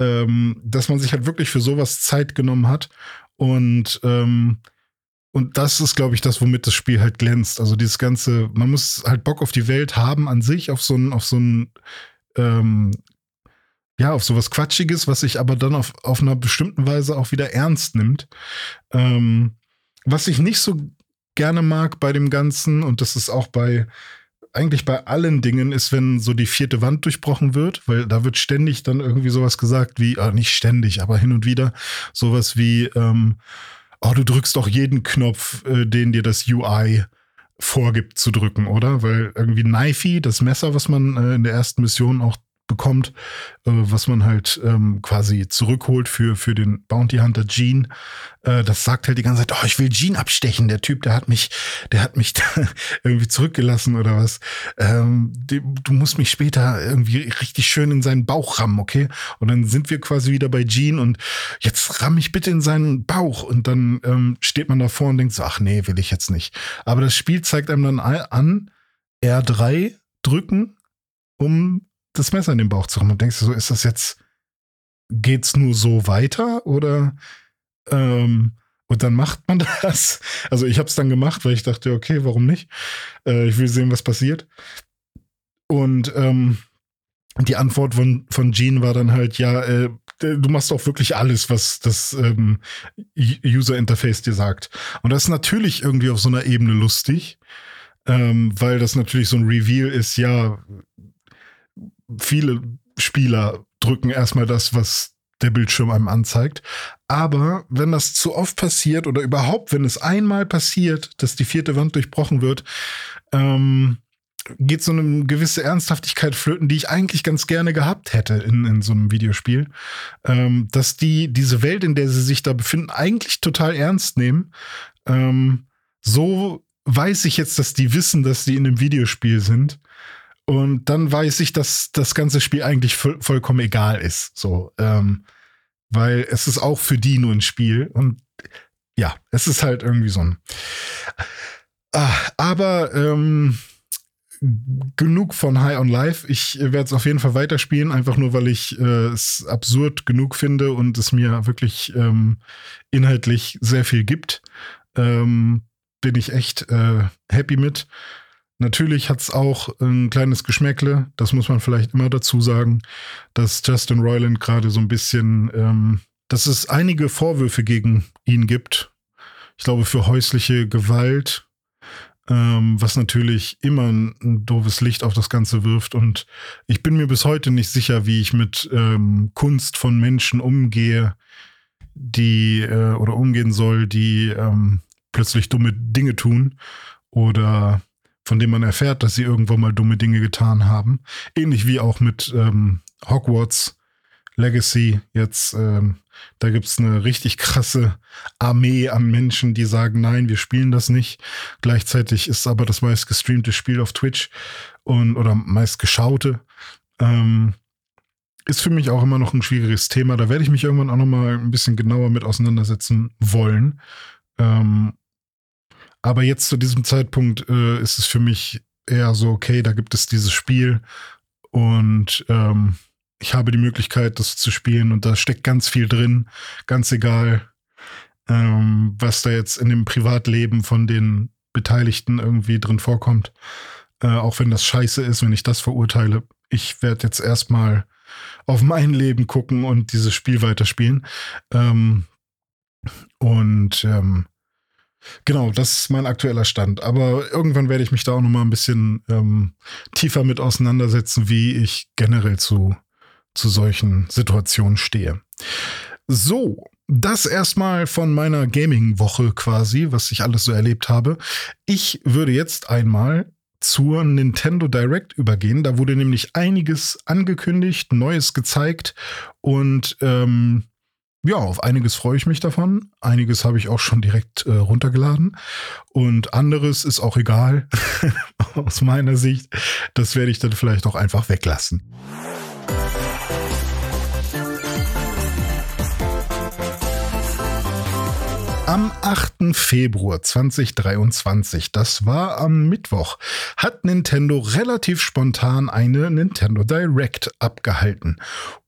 Ähm, dass man sich halt wirklich für sowas Zeit genommen hat. Und ähm, und das ist, glaube ich, das, womit das Spiel halt glänzt. Also dieses ganze, man muss halt Bock auf die Welt haben an sich, auf so ein, auf so ein, ähm, ja, auf sowas Quatschiges, was sich aber dann auf, auf einer bestimmten Weise auch wieder ernst nimmt. Ähm, was ich nicht so gerne mag bei dem Ganzen, und das ist auch bei, eigentlich bei allen Dingen, ist, wenn so die vierte Wand durchbrochen wird, weil da wird ständig dann irgendwie sowas gesagt wie, äh, nicht ständig, aber hin und wieder sowas wie, ähm, oh, du drückst doch jeden Knopf, äh, den dir das UI vorgibt zu drücken, oder? Weil irgendwie Knifey, das Messer, was man äh, in der ersten Mission auch bekommt, äh, was man halt ähm, quasi zurückholt für, für den Bounty Hunter Gene. Äh, das sagt halt die ganze Zeit, oh, ich will Gene abstechen. Der Typ, der hat mich, der hat mich irgendwie zurückgelassen oder was. Ähm, die, du musst mich später irgendwie richtig schön in seinen Bauch rammen, okay? Und dann sind wir quasi wieder bei Gene und jetzt ramm ich bitte in seinen Bauch. Und dann ähm, steht man davor und denkt so, ach nee, will ich jetzt nicht. Aber das Spiel zeigt einem dann an, R3 drücken, um das Messer in den Bauch zu haben und denkst du so, ist das jetzt, geht's nur so weiter oder ähm, und dann macht man das. Also ich habe es dann gemacht, weil ich dachte, okay, warum nicht? Äh, ich will sehen, was passiert. Und ähm, die Antwort von, von Gene war dann halt, ja, äh, du machst auch wirklich alles, was das ähm, User Interface dir sagt. Und das ist natürlich irgendwie auf so einer Ebene lustig, ähm, weil das natürlich so ein Reveal ist, ja, viele Spieler drücken erstmal das, was der Bildschirm einem anzeigt. Aber wenn das zu oft passiert oder überhaupt, wenn es einmal passiert, dass die vierte Wand durchbrochen wird, ähm, geht so eine gewisse Ernsthaftigkeit flöten, die ich eigentlich ganz gerne gehabt hätte in, in so einem Videospiel. Ähm, dass die diese Welt, in der sie sich da befinden, eigentlich total ernst nehmen. Ähm, so weiß ich jetzt, dass die wissen, dass die in einem Videospiel sind. Und dann weiß ich, dass das ganze Spiel eigentlich voll, vollkommen egal ist. So, ähm, weil es ist auch für die nur ein Spiel. Und ja, es ist halt irgendwie so ein. Ah, aber ähm, genug von High on Life. Ich werde es auf jeden Fall weiterspielen, einfach nur, weil ich äh, es absurd genug finde und es mir wirklich ähm, inhaltlich sehr viel gibt. Ähm, bin ich echt äh, happy mit. Natürlich hat es auch ein kleines Geschmäckle, das muss man vielleicht immer dazu sagen, dass Justin Roiland gerade so ein bisschen, ähm, dass es einige Vorwürfe gegen ihn gibt. Ich glaube, für häusliche Gewalt, ähm, was natürlich immer ein, ein, doofes Licht auf das Ganze wirft. Und ich bin mir bis heute nicht sicher, wie ich mit ähm, Kunst von Menschen umgehe, die äh, oder umgehen soll, die ähm, plötzlich dumme Dinge tun oder von dem man erfährt, dass sie irgendwann mal dumme Dinge getan haben. Ähnlich wie auch mit ähm, Hogwarts Legacy jetzt. Ähm, da gibt es eine richtig krasse Armee an Menschen, die sagen, nein, wir spielen das nicht. Gleichzeitig ist aber das meist gestreamte Spiel auf Twitch und oder meist geschaute. Ähm, ist für mich auch immer noch ein schwieriges Thema. Da werde ich mich irgendwann auch noch mal ein bisschen genauer mit auseinandersetzen wollen. Ähm, aber jetzt zu diesem Zeitpunkt äh, ist es für mich eher so, okay, da gibt es dieses Spiel und ähm, ich habe die Möglichkeit, das zu spielen und da steckt ganz viel drin, ganz egal, ähm, was da jetzt in dem Privatleben von den Beteiligten irgendwie drin vorkommt. Äh, auch wenn das scheiße ist, wenn ich das verurteile. Ich werde jetzt erstmal auf mein Leben gucken und dieses Spiel weiterspielen. Ähm, und ähm, Genau, das ist mein aktueller Stand. Aber irgendwann werde ich mich da auch noch mal ein bisschen ähm, tiefer mit auseinandersetzen, wie ich generell zu, zu solchen Situationen stehe. So, das erstmal von meiner Gaming-Woche quasi, was ich alles so erlebt habe. Ich würde jetzt einmal zur Nintendo Direct übergehen. Da wurde nämlich einiges angekündigt, Neues gezeigt und ähm, ja, auf einiges freue ich mich davon. Einiges habe ich auch schon direkt äh, runtergeladen. Und anderes ist auch egal aus meiner Sicht. Das werde ich dann vielleicht auch einfach weglassen. Am 8. Februar 2023, das war am Mittwoch, hat Nintendo relativ spontan eine Nintendo Direct abgehalten.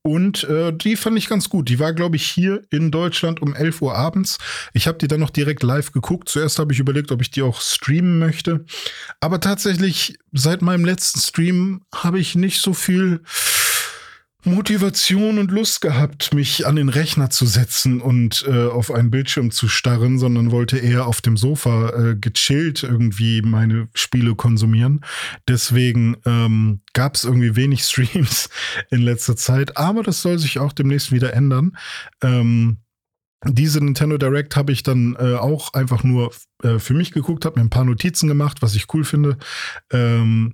Und äh, die fand ich ganz gut. Die war, glaube ich, hier in Deutschland um 11 Uhr abends. Ich habe die dann noch direkt live geguckt. Zuerst habe ich überlegt, ob ich die auch streamen möchte. Aber tatsächlich, seit meinem letzten Stream habe ich nicht so viel Motivation und Lust gehabt, mich an den Rechner zu setzen und äh, auf einen Bildschirm zu starren, sondern wollte eher auf dem Sofa äh, gechillt irgendwie meine Spiele konsumieren. Deswegen ähm, gab es irgendwie wenig Streams in letzter Zeit, aber das soll sich auch demnächst wieder ändern. Ähm, diese Nintendo Direct habe ich dann äh, auch einfach nur äh, für mich geguckt, habe mir ein paar Notizen gemacht, was ich cool finde. Ähm,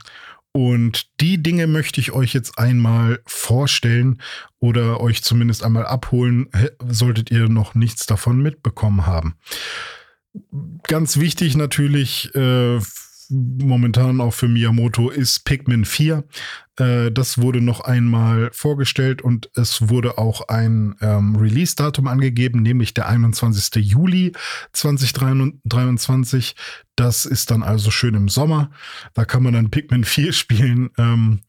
und die Dinge möchte ich euch jetzt einmal vorstellen oder euch zumindest einmal abholen, solltet ihr noch nichts davon mitbekommen haben. Ganz wichtig natürlich, äh, momentan auch für Miyamoto ist Pikmin 4. Äh, das wurde noch einmal vorgestellt und es wurde auch ein ähm, Release-Datum angegeben, nämlich der 21. Juli 2023. Das ist dann also schön im Sommer. Da kann man dann Pikmin 4 spielen. Ähm,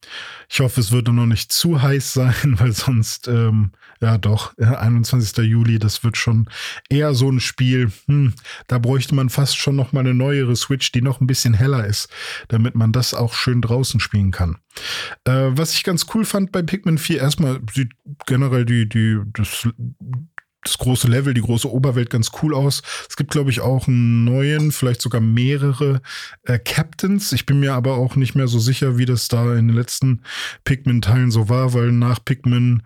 ich hoffe, es wird noch nicht zu heiß sein, weil sonst, ähm, ja doch, 21. Juli, das wird schon eher so ein Spiel. Hm, da bräuchte man fast schon noch mal eine neuere Switch, die noch ein bisschen heller ist, damit man das auch schön draußen spielen kann. Äh, was ich ganz cool fand bei Pikmin 4, erstmal sieht generell die, die, das das große Level, die große Oberwelt ganz cool aus. Es gibt, glaube ich, auch einen neuen, vielleicht sogar mehrere äh, Captains. Ich bin mir aber auch nicht mehr so sicher, wie das da in den letzten Pikmin-Teilen so war, weil nach Pikmin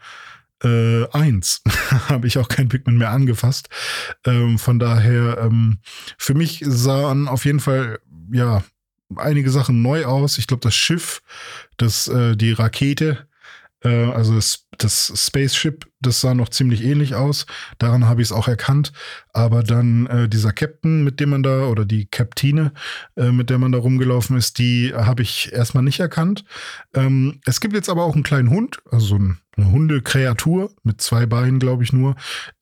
äh, 1 habe ich auch kein Pikmin mehr angefasst. Ähm, von daher, ähm, für mich sahen auf jeden Fall, ja, einige Sachen neu aus. Ich glaube, das Schiff, das, äh, die Rakete, äh, also das, das Spaceship das sah noch ziemlich ähnlich aus. Daran habe ich es auch erkannt. Aber dann äh, dieser Captain, mit dem man da, oder die Captine, äh, mit der man da rumgelaufen ist, die habe ich erstmal nicht erkannt. Ähm, es gibt jetzt aber auch einen kleinen Hund, also ein eine Hundekreatur mit zwei Beinen, glaube ich nur.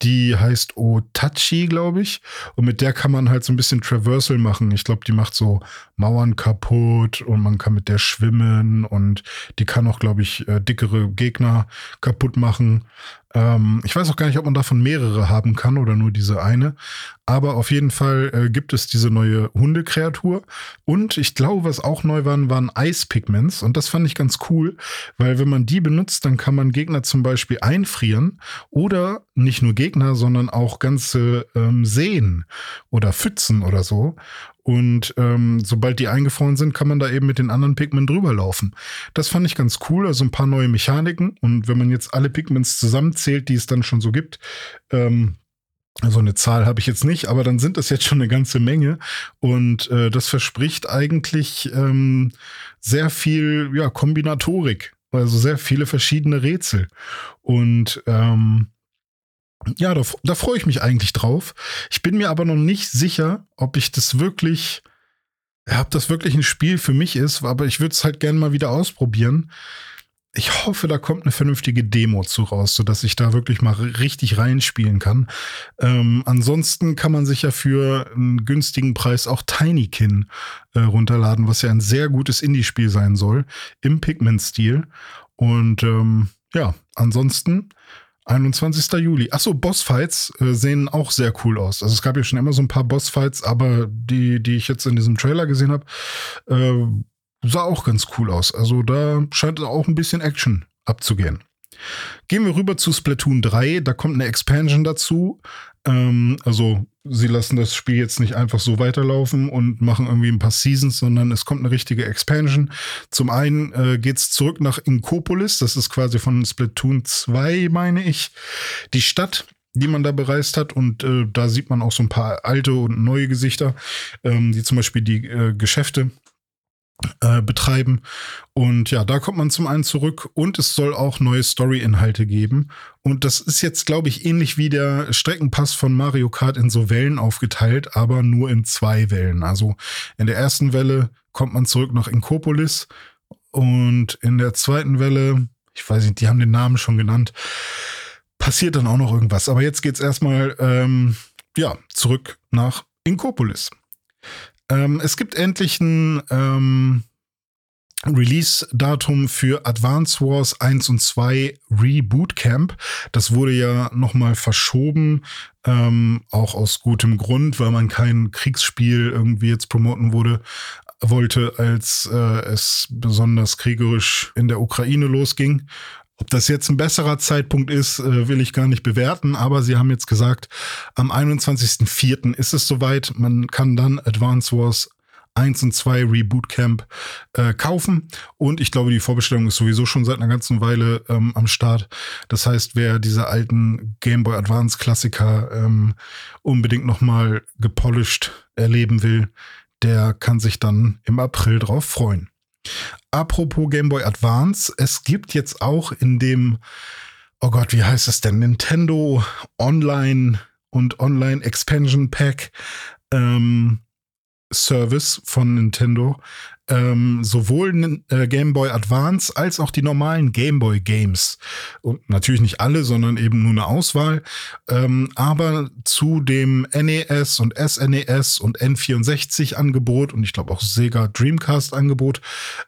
Die heißt Otachi, glaube ich. Und mit der kann man halt so ein bisschen Traversal machen. Ich glaube, die macht so Mauern kaputt und man kann mit der schwimmen und die kann auch, glaube ich, äh, dickere Gegner kaputt machen. Ähm, ich weiß auch gar nicht, ob man davon mehrere haben kann oder nur diese eine. Aber auf jeden Fall äh, gibt es diese neue Hundekreatur. Und ich glaube, was auch neu waren, waren Eispigments. Und das fand ich ganz cool, weil wenn man die benutzt, dann kann man Gegner zum Beispiel einfrieren oder nicht nur Gegner, sondern auch ganze ähm, Seen oder Pfützen oder so. Und ähm, sobald die eingefroren sind, kann man da eben mit den anderen Pigments drüber laufen. Das fand ich ganz cool, also ein paar neue Mechaniken. Und wenn man jetzt alle Pigments zusammenzählt, die es dann schon so gibt, ähm, also eine Zahl habe ich jetzt nicht, aber dann sind das jetzt schon eine ganze Menge. Und äh, das verspricht eigentlich ähm, sehr viel ja, Kombinatorik, also sehr viele verschiedene Rätsel. Und ähm, ja, da, da freue ich mich eigentlich drauf. Ich bin mir aber noch nicht sicher, ob ich das wirklich, ob das wirklich ein Spiel für mich ist, aber ich würde es halt gerne mal wieder ausprobieren. Ich hoffe, da kommt eine vernünftige Demo zu raus, sodass ich da wirklich mal richtig reinspielen kann. Ähm, ansonsten kann man sich ja für einen günstigen Preis auch Tinykin äh, runterladen, was ja ein sehr gutes Indie-Spiel sein soll, im Pigment-Stil. Und ähm, ja, ansonsten 21. Juli. Achso, Bossfights äh, sehen auch sehr cool aus. Also es gab ja schon immer so ein paar Bossfights, aber die, die ich jetzt in diesem Trailer gesehen habe, äh, sah auch ganz cool aus. Also da scheint auch ein bisschen Action abzugehen. Gehen wir rüber zu Splatoon 3. Da kommt eine Expansion dazu. Ähm, also sie lassen das Spiel jetzt nicht einfach so weiterlaufen und machen irgendwie ein paar Seasons, sondern es kommt eine richtige Expansion. Zum einen äh, geht es zurück nach Inkopolis, das ist quasi von Splatoon 2, meine ich, die Stadt die man da bereist hat. Und äh, da sieht man auch so ein paar alte und neue Gesichter, ähm, die zum Beispiel die äh, Geschäfte äh, betreiben. Und ja, da kommt man zum einen zurück und es soll auch neue Story-Inhalte geben. Und das ist jetzt, glaube ich, ähnlich wie der Streckenpass von Mario Kart in so Wellen aufgeteilt, aber nur in zwei Wellen. Also in der ersten Welle kommt man zurück nach Inkopolis und in der zweiten Welle, ich weiß nicht, die haben den Namen schon genannt, passiert dann auch noch irgendwas. Aber jetzt geht es erstmal, ähm, ja, zurück nach Inkopolis. Ähm, es gibt endlich ein ähm, Release-Datum für Advance Wars 1 und 2 Reboot Camp. Das wurde ja nochmal verschoben, ähm, auch aus gutem Grund, weil man kein Kriegsspiel irgendwie jetzt promoten wurde, wollte, als äh, es besonders kriegerisch in der Ukraine losging. Ob das jetzt ein besserer Zeitpunkt ist, äh, will ich gar nicht bewerten, aber sie haben jetzt gesagt, am 21.04. ist es soweit. Man kann dann Advance Wars 1 und 2 Reboot Camp äh, kaufen. Und ich glaube, die Vorbestellung ist sowieso schon seit einer ganzen Weile ähm, am Start. Das heißt, wer diese alten Game Boy Advance Klassiker ähm, unbedingt nochmal gepolished erleben will, der kann sich dann im April drauf freuen. Apropos Game Boy Advance, es gibt jetzt auch in dem, oh Gott, wie heißt es denn? Nintendo Online und Online Expansion Pack ähm, Service von Nintendo ähm, sowohl äh, Game Boy Advance als auch die normalen Game Boy Games. Und natürlich nicht alle, sondern eben nur eine Auswahl. Ähm, aber zu dem NES und SNES und N64 Angebot und ich glaube auch Sega Dreamcast Angebot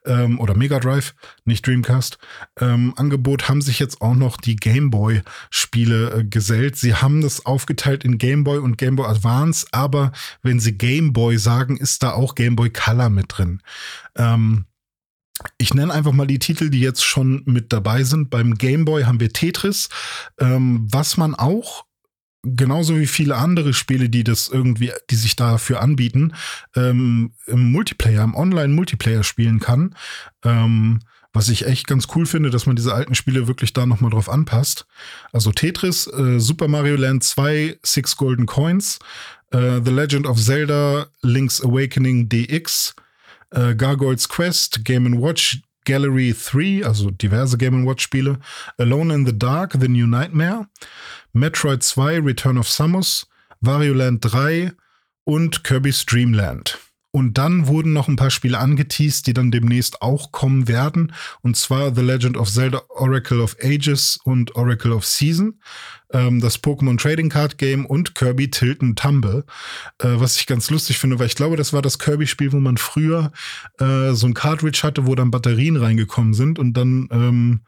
ähm, oder Mega Drive, nicht Dreamcast, ähm, Angebot haben sich jetzt auch noch die Game Boy Spiele äh, gesellt. Sie haben das aufgeteilt in Game Boy und Game Boy Advance, aber wenn sie Game Boy sagen, ist da auch Game Boy Color mit drin. Ähm, ich nenne einfach mal die Titel, die jetzt schon mit dabei sind. Beim Game Boy haben wir Tetris, ähm, was man auch genauso wie viele andere Spiele, die das irgendwie, die sich dafür anbieten, ähm, im Multiplayer, im Online-Multiplayer spielen kann. Ähm, was ich echt ganz cool finde, dass man diese alten Spiele wirklich da nochmal drauf anpasst. Also Tetris, äh, Super Mario Land 2, Six Golden Coins, äh, The Legend of Zelda, Link's Awakening DX, äh, Gargoyles Quest, Game Watch, Gallery 3, also diverse Game Watch Spiele, Alone in the Dark, The New Nightmare, Metroid 2, Return of Samus, Wario Land 3 und Kirby's Dreamland. Und dann wurden noch ein paar Spiele angeteased, die dann demnächst auch kommen werden. Und zwar The Legend of Zelda Oracle of Ages und Oracle of Season, ähm, das Pokémon Trading Card Game und Kirby Tilton Tumble. Äh, was ich ganz lustig finde, weil ich glaube, das war das Kirby-Spiel, wo man früher äh, so ein Cartridge hatte, wo dann Batterien reingekommen sind und dann, ähm,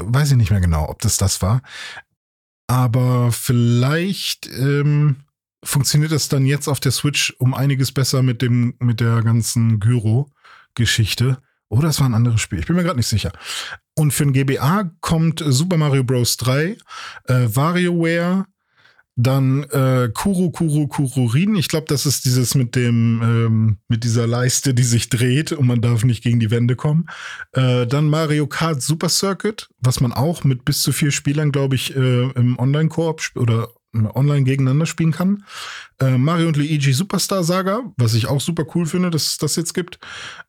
weiß ich nicht mehr genau, ob das das war. Aber vielleicht, ähm, funktioniert das dann jetzt auf der Switch um einiges besser mit dem, mit der ganzen Gyro-Geschichte. Oder es war ein anderes Spiel. Ich bin mir gerade nicht sicher. Und für ein GBA kommt Super Mario Bros. 3, äh, WarioWare, dann äh, Kuru Kuru Kururin. Ich glaube, das ist dieses mit dem ähm, mit dieser Leiste, die sich dreht und man darf nicht gegen die Wände kommen. Äh, dann Mario Kart Super Circuit, was man auch mit bis zu vier Spielern, glaube ich, äh, im Online-Koop oder online gegeneinander spielen kann. Äh, Mario und Luigi Superstar Saga, was ich auch super cool finde, dass es das jetzt gibt.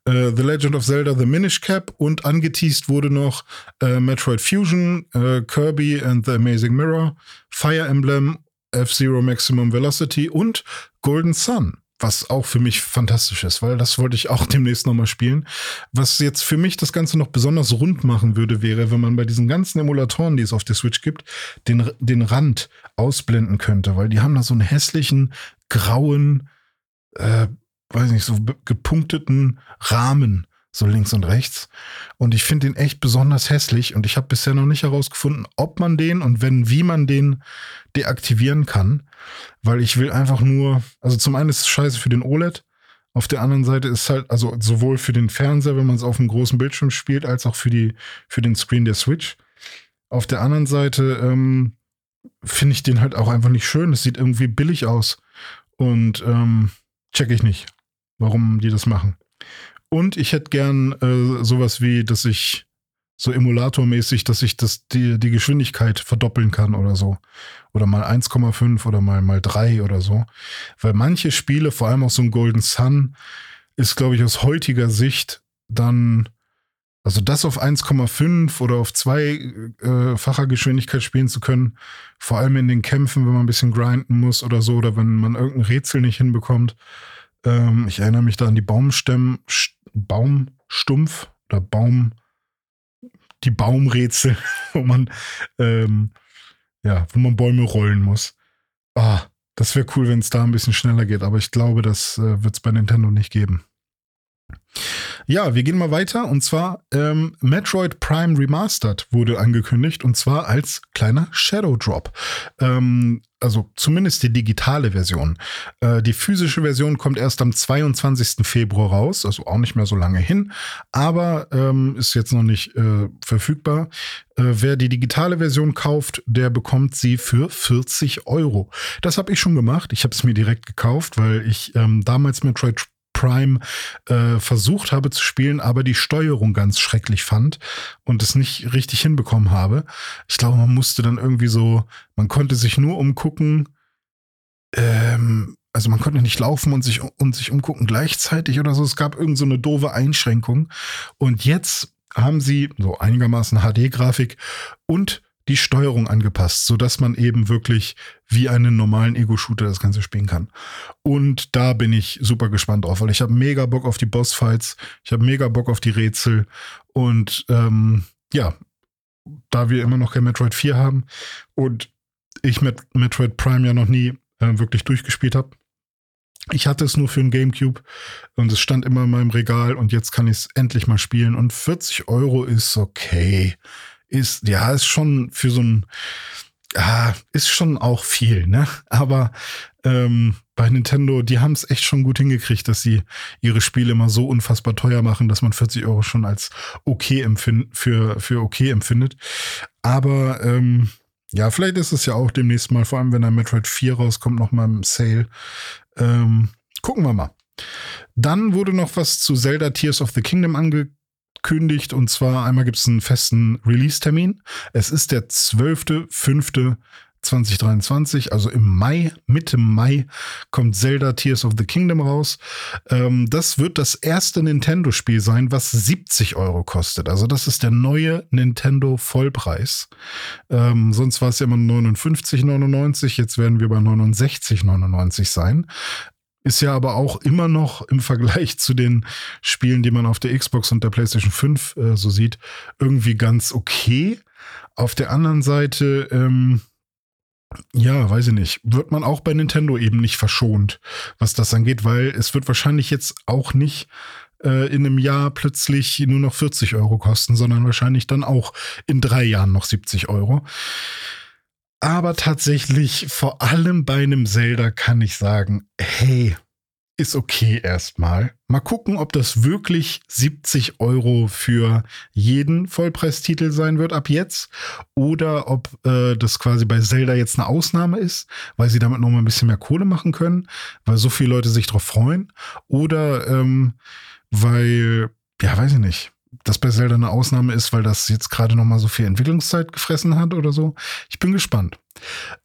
Äh, The Legend of Zelda The Minish Cap und angeteased wurde noch äh, Metroid Fusion, äh, Kirby and the Amazing Mirror, Fire Emblem, F-Zero Maximum Velocity und Golden Sun was auch für mich fantastisch ist, weil das wollte ich auch demnächst nochmal spielen. Was jetzt für mich das Ganze noch besonders rund machen würde, wäre, wenn man bei diesen ganzen Emulatoren, die es auf der Switch gibt, den, den Rand ausblenden könnte, weil die haben da so einen hässlichen, grauen, äh, weiß nicht, so gepunkteten Rahmen so links und rechts. Und ich finde den echt besonders hässlich und ich habe bisher noch nicht herausgefunden, ob man den und wenn, wie man den deaktivieren kann, weil ich will einfach nur, also zum einen ist es scheiße für den OLED, auf der anderen Seite ist halt, also sowohl für den Fernseher, wenn man es auf einem großen Bildschirm spielt, als auch für, die, für den Screen der Switch. Auf der anderen Seite ähm, finde ich den halt auch einfach nicht schön. Es sieht irgendwie billig aus. Und ähm, check ich nicht, warum die das machen. Und ich hätte gern äh, sowas wie, dass ich so emulatormäßig, dass ich das, die, die Geschwindigkeit verdoppeln kann oder so. Oder mal 1,5 oder mal, mal 3 oder so. Weil manche Spiele, vor allem auch so ein Golden Sun, ist, glaube ich, aus heutiger Sicht dann, also das auf 1,5 oder auf zweifacher äh, Geschwindigkeit spielen zu können, vor allem in den Kämpfen, wenn man ein bisschen grinden muss oder so, oder wenn man irgendein Rätsel nicht hinbekommt. Ähm, ich erinnere mich da an die Baumstämme, Baumstumpf oder Baum, die Baumrätsel, wo man, ähm, ja, wo man Bäume rollen muss. Ah, das wäre cool, wenn es da ein bisschen schneller geht, aber ich glaube, das äh, wird es bei Nintendo nicht geben. Ja, wir gehen mal weiter und zwar ähm, Metroid Prime Remastered wurde angekündigt und zwar als kleiner Shadow Drop. Ähm, also zumindest die digitale Version. Äh, die physische Version kommt erst am 22. Februar raus, also auch nicht mehr so lange hin, aber ähm, ist jetzt noch nicht äh, verfügbar. Äh, wer die digitale Version kauft, der bekommt sie für 40 Euro. Das habe ich schon gemacht. Ich habe es mir direkt gekauft, weil ich ähm, damals Metroid Prime äh, versucht habe zu spielen, aber die Steuerung ganz schrecklich fand und es nicht richtig hinbekommen habe. Ich glaube, man musste dann irgendwie so, man konnte sich nur umgucken, ähm, also man konnte nicht laufen und sich, und sich umgucken gleichzeitig oder so. Es gab irgend so eine doofe Einschränkung. Und jetzt haben sie so einigermaßen HD-Grafik und die Steuerung angepasst, sodass man eben wirklich wie einen normalen Ego-Shooter das Ganze spielen kann. Und da bin ich super gespannt drauf, weil ich habe mega Bock auf die Bossfights, ich habe mega Bock auf die Rätsel und ähm, ja, da wir immer noch kein Metroid 4 haben und ich mit Metroid Prime ja noch nie äh, wirklich durchgespielt habe, ich hatte es nur für ein Gamecube und es stand immer in meinem Regal und jetzt kann ich es endlich mal spielen und 40 Euro ist okay ist, ja, ist schon für so ein, ja, ist schon auch viel, ne? Aber ähm, bei Nintendo, die haben es echt schon gut hingekriegt, dass sie ihre Spiele immer so unfassbar teuer machen, dass man 40 Euro schon als okay empfind für, für okay empfindet. Aber ähm, ja, vielleicht ist es ja auch demnächst mal, vor allem wenn ein Metroid 4 rauskommt, noch mal im Sale. Ähm, gucken wir mal. Dann wurde noch was zu Zelda Tears of the Kingdom angekündigt kündigt. Und zwar einmal gibt es einen festen Release-Termin. Es ist der 12.05. 2023, also im Mai, Mitte Mai, kommt Zelda Tears of the Kingdom raus. Ähm, das wird das erste Nintendo-Spiel sein, was 70 Euro kostet. Also das ist der neue Nintendo Vollpreis. Ähm, sonst war es ja immer 59,99. Jetzt werden wir bei 69,99 sein. Ist ja aber auch immer noch im Vergleich zu den Spielen, die man auf der Xbox und der PlayStation 5 äh, so sieht, irgendwie ganz okay. Auf der anderen Seite, ähm, ja, weiß ich nicht, wird man auch bei Nintendo eben nicht verschont, was das angeht, weil es wird wahrscheinlich jetzt auch nicht äh, in einem Jahr plötzlich nur noch 40 Euro kosten, sondern wahrscheinlich dann auch in drei Jahren noch 70 Euro. Aber tatsächlich, vor allem bei einem Zelda kann ich sagen, hey, ist okay erstmal. Mal gucken, ob das wirklich 70 Euro für jeden Vollpreistitel sein wird ab jetzt oder ob äh, das quasi bei Zelda jetzt eine Ausnahme ist, weil sie damit noch mal ein bisschen mehr Kohle machen können, weil so viele Leute sich drauf freuen oder ähm, weil, ja, weiß ich nicht, das bei Zelda eine Ausnahme ist, weil das jetzt gerade noch mal so viel Entwicklungszeit gefressen hat oder so. Ich bin gespannt.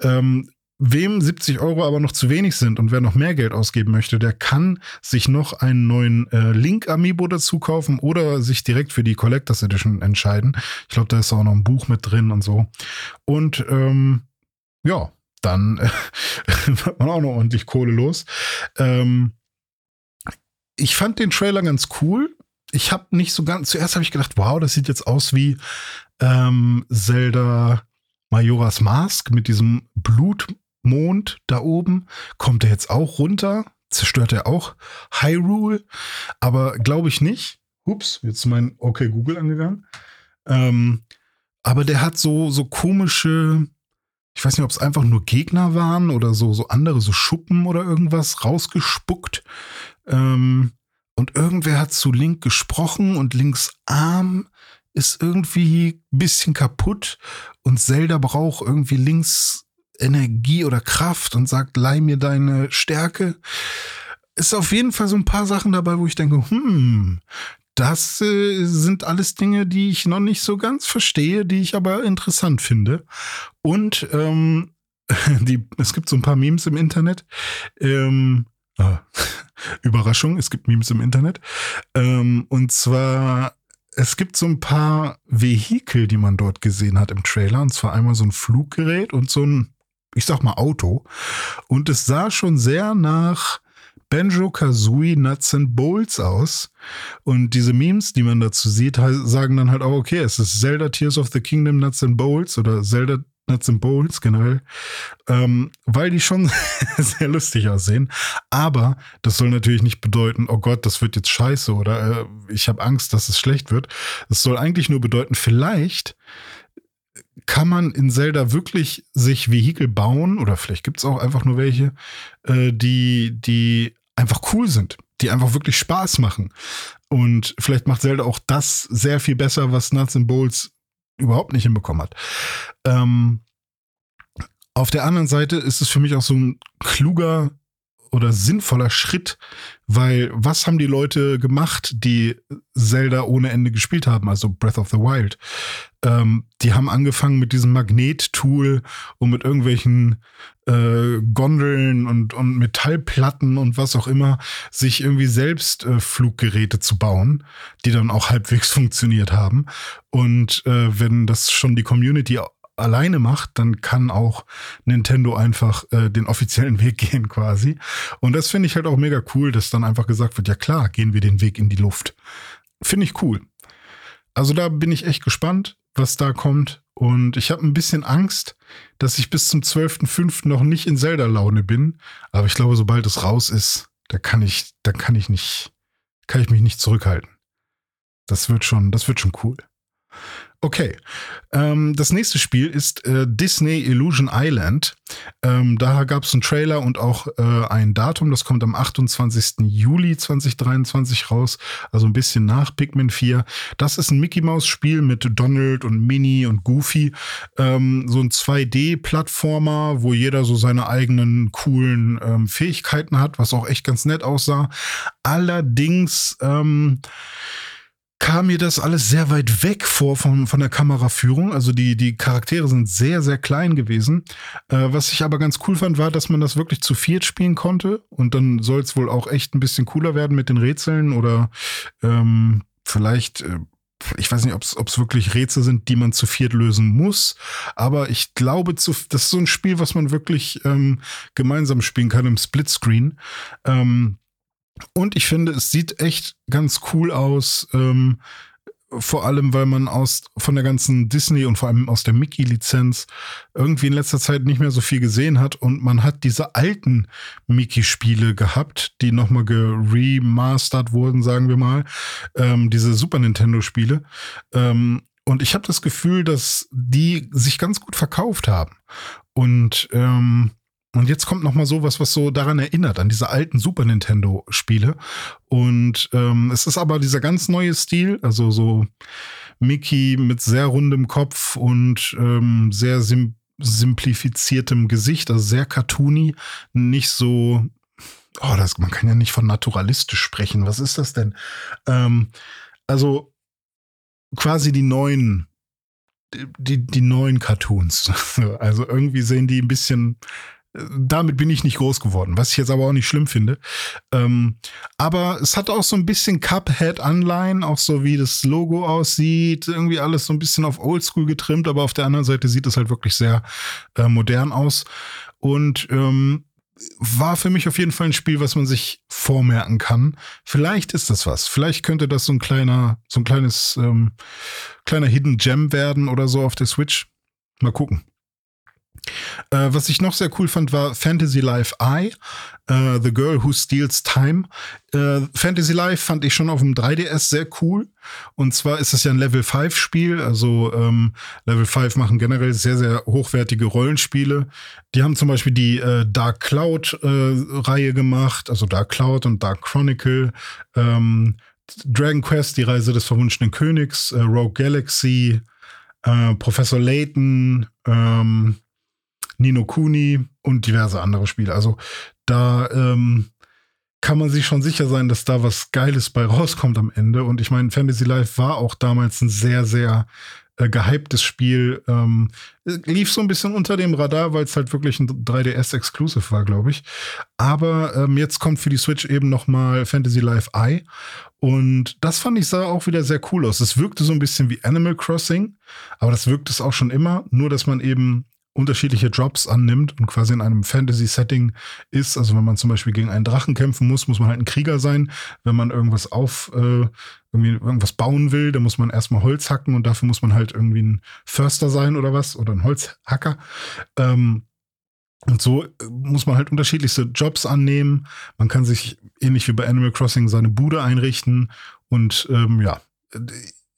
Ähm, Wem 70 Euro aber noch zu wenig sind und wer noch mehr Geld ausgeben möchte, der kann sich noch einen neuen äh, Link-Amiibo dazu kaufen oder sich direkt für die Collectors Edition entscheiden. Ich glaube, da ist auch noch ein Buch mit drin und so. Und ähm, ja, dann wird man auch noch ordentlich Kohle los. Ähm, ich fand den Trailer ganz cool. Ich habe nicht so ganz, zuerst habe ich gedacht, wow, das sieht jetzt aus wie ähm, Zelda Majoras Mask mit diesem Blut Mond da oben. Kommt er jetzt auch runter? Zerstört er auch Hyrule? Aber glaube ich nicht. Ups, jetzt mein Okay Google angegangen. Ähm, aber der hat so, so komische, ich weiß nicht, ob es einfach nur Gegner waren oder so, so andere, so Schuppen oder irgendwas rausgespuckt. Ähm, und irgendwer hat zu Link gesprochen und Links Arm ist irgendwie ein bisschen kaputt und Zelda braucht irgendwie Links Energie oder Kraft und sagt, leih mir deine Stärke. Ist auf jeden Fall so ein paar Sachen dabei, wo ich denke, hm, das äh, sind alles Dinge, die ich noch nicht so ganz verstehe, die ich aber interessant finde. Und ähm, die, es gibt so ein paar Memes im Internet. Ähm, ah, Überraschung, es gibt Memes im Internet. Ähm, und zwar es gibt so ein paar Vehikel, die man dort gesehen hat im Trailer. Und zwar einmal so ein Fluggerät und so ein ich sag mal Auto. Und es sah schon sehr nach Banjo Kazooie Nuts and Bolts aus. Und diese Memes, die man dazu sieht, sagen dann halt auch, okay, es ist Zelda Tears of the Kingdom Nuts and Bolts oder Zelda Nuts and Bolts generell, ähm, weil die schon sehr lustig aussehen. Aber das soll natürlich nicht bedeuten, oh Gott, das wird jetzt scheiße oder äh, ich habe Angst, dass es schlecht wird. Es soll eigentlich nur bedeuten, vielleicht kann man in Zelda wirklich sich Vehikel bauen oder vielleicht gibt es auch einfach nur welche, äh, die, die einfach cool sind, die einfach wirklich Spaß machen. Und vielleicht macht Zelda auch das sehr viel besser, was Nuts and Bowls überhaupt nicht hinbekommen hat. Ähm, auf der anderen Seite ist es für mich auch so ein kluger oder sinnvoller Schritt, weil was haben die Leute gemacht, die Zelda ohne Ende gespielt haben, also Breath of the Wild? Ähm, die haben angefangen mit diesem Magnet-Tool und mit irgendwelchen äh, Gondeln und, und Metallplatten und was auch immer, sich irgendwie selbst äh, Fluggeräte zu bauen, die dann auch halbwegs funktioniert haben. Und äh, wenn das schon die Community alleine macht, dann kann auch Nintendo einfach äh, den offiziellen Weg gehen quasi. Und das finde ich halt auch mega cool, dass dann einfach gesagt wird, ja klar, gehen wir den Weg in die Luft. Finde ich cool. Also da bin ich echt gespannt, was da kommt. Und ich habe ein bisschen Angst, dass ich bis zum 12.05. noch nicht in Zelda-Laune bin. Aber ich glaube, sobald es raus ist, da kann ich, da kann ich nicht, kann ich mich nicht zurückhalten. Das wird schon, das wird schon cool. Okay. Ähm, das nächste Spiel ist äh, Disney Illusion Island. Ähm, da gab es einen Trailer und auch äh, ein Datum. Das kommt am 28. Juli 2023 raus. Also ein bisschen nach Pikmin 4. Das ist ein Mickey Mouse Spiel mit Donald und Minnie und Goofy. Ähm, so ein 2D-Plattformer, wo jeder so seine eigenen coolen ähm, Fähigkeiten hat, was auch echt ganz nett aussah. Allerdings, ähm, kam mir das alles sehr weit weg vor von, von der Kameraführung. Also die, die Charaktere sind sehr, sehr klein gewesen. Äh, was ich aber ganz cool fand, war, dass man das wirklich zu viert spielen konnte. Und dann soll es wohl auch echt ein bisschen cooler werden mit den Rätseln oder ähm, vielleicht. Äh, ich weiß nicht, ob es wirklich Rätsel sind, die man zu viert lösen muss, aber ich glaube, zu, das ist so ein Spiel, was man wirklich ähm, gemeinsam spielen kann im Splitscreen. Ähm, und ich finde, es sieht echt ganz cool aus. Ähm, vor allem, weil man aus von der ganzen Disney und vor allem aus der Mickey-Lizenz irgendwie in letzter Zeit nicht mehr so viel gesehen hat und man hat diese alten Mickey-Spiele gehabt, die nochmal geremastert wurden, sagen wir mal, ähm, diese Super Nintendo-Spiele. Ähm, und ich habe das Gefühl, dass die sich ganz gut verkauft haben. Und ähm, und jetzt kommt noch mal sowas, was so daran erinnert, an diese alten Super Nintendo-Spiele. Und ähm, es ist aber dieser ganz neue Stil, also so Mickey mit sehr rundem Kopf und ähm, sehr sim simplifiziertem Gesicht, also sehr cartoony, nicht so, oh, das, man kann ja nicht von naturalistisch sprechen. Was ist das denn? Ähm, also quasi die neuen die, die neuen Cartoons. Also irgendwie sehen die ein bisschen damit bin ich nicht groß geworden, was ich jetzt aber auch nicht schlimm finde. Ähm, aber es hat auch so ein bisschen Cuphead-Anleihen, auch so wie das Logo aussieht, irgendwie alles so ein bisschen auf Oldschool getrimmt, aber auf der anderen Seite sieht es halt wirklich sehr äh, modern aus. Und ähm, war für mich auf jeden Fall ein Spiel, was man sich vormerken kann. Vielleicht ist das was. Vielleicht könnte das so ein kleiner, so ein kleines, ähm, kleiner Hidden Gem werden oder so auf der Switch. Mal gucken. Äh, was ich noch sehr cool fand, war Fantasy Life I, uh, The Girl Who Steals Time. Uh, Fantasy Life fand ich schon auf dem 3DS sehr cool. Und zwar ist es ja ein Level 5 Spiel. Also ähm, Level 5 machen generell sehr, sehr hochwertige Rollenspiele. Die haben zum Beispiel die äh, Dark Cloud äh, Reihe gemacht, also Dark Cloud und Dark Chronicle. Ähm, Dragon Quest, die Reise des verwunschenen Königs, äh, Rogue Galaxy, Professor Layton, ähm, Nino Kuni und diverse andere Spiele. Also da ähm, kann man sich schon sicher sein, dass da was Geiles bei rauskommt am Ende. Und ich meine, Fantasy Life war auch damals ein sehr, sehr äh, gehyptes Spiel. Ähm, lief so ein bisschen unter dem Radar, weil es halt wirklich ein 3DS-Exclusive war, glaube ich. Aber ähm, jetzt kommt für die Switch eben noch mal Fantasy Life I. Und das fand ich sah auch wieder sehr cool aus. Es wirkte so ein bisschen wie Animal Crossing, aber das wirkt es auch schon immer. Nur, dass man eben unterschiedliche Jobs annimmt und quasi in einem Fantasy-Setting ist. Also wenn man zum Beispiel gegen einen Drachen kämpfen muss, muss man halt ein Krieger sein. Wenn man irgendwas auf, äh, irgendwie irgendwas bauen will, dann muss man erstmal Holz hacken und dafür muss man halt irgendwie ein Förster sein oder was oder ein Holzhacker. Ähm, und so äh, muss man halt unterschiedlichste Jobs annehmen. Man kann sich ähnlich wie bei Animal Crossing seine Bude einrichten und ähm, ja,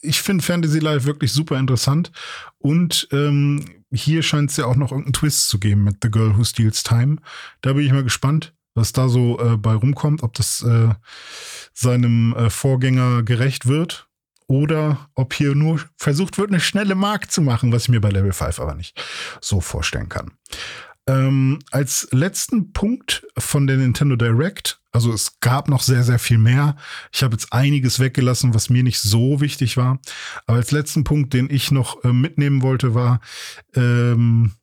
ich finde Fantasy Life wirklich super interessant. Und ähm, hier scheint es ja auch noch irgendeinen Twist zu geben mit The Girl Who Steals Time. Da bin ich mal gespannt, was da so äh, bei rumkommt, ob das äh, seinem äh, Vorgänger gerecht wird oder ob hier nur versucht wird, eine schnelle Mark zu machen, was ich mir bei Level 5 aber nicht so vorstellen kann. Ähm, als letzten Punkt von der Nintendo Direct, also es gab noch sehr, sehr viel mehr. Ich habe jetzt einiges weggelassen, was mir nicht so wichtig war. Aber als letzten Punkt, den ich noch äh, mitnehmen wollte, war, ähm,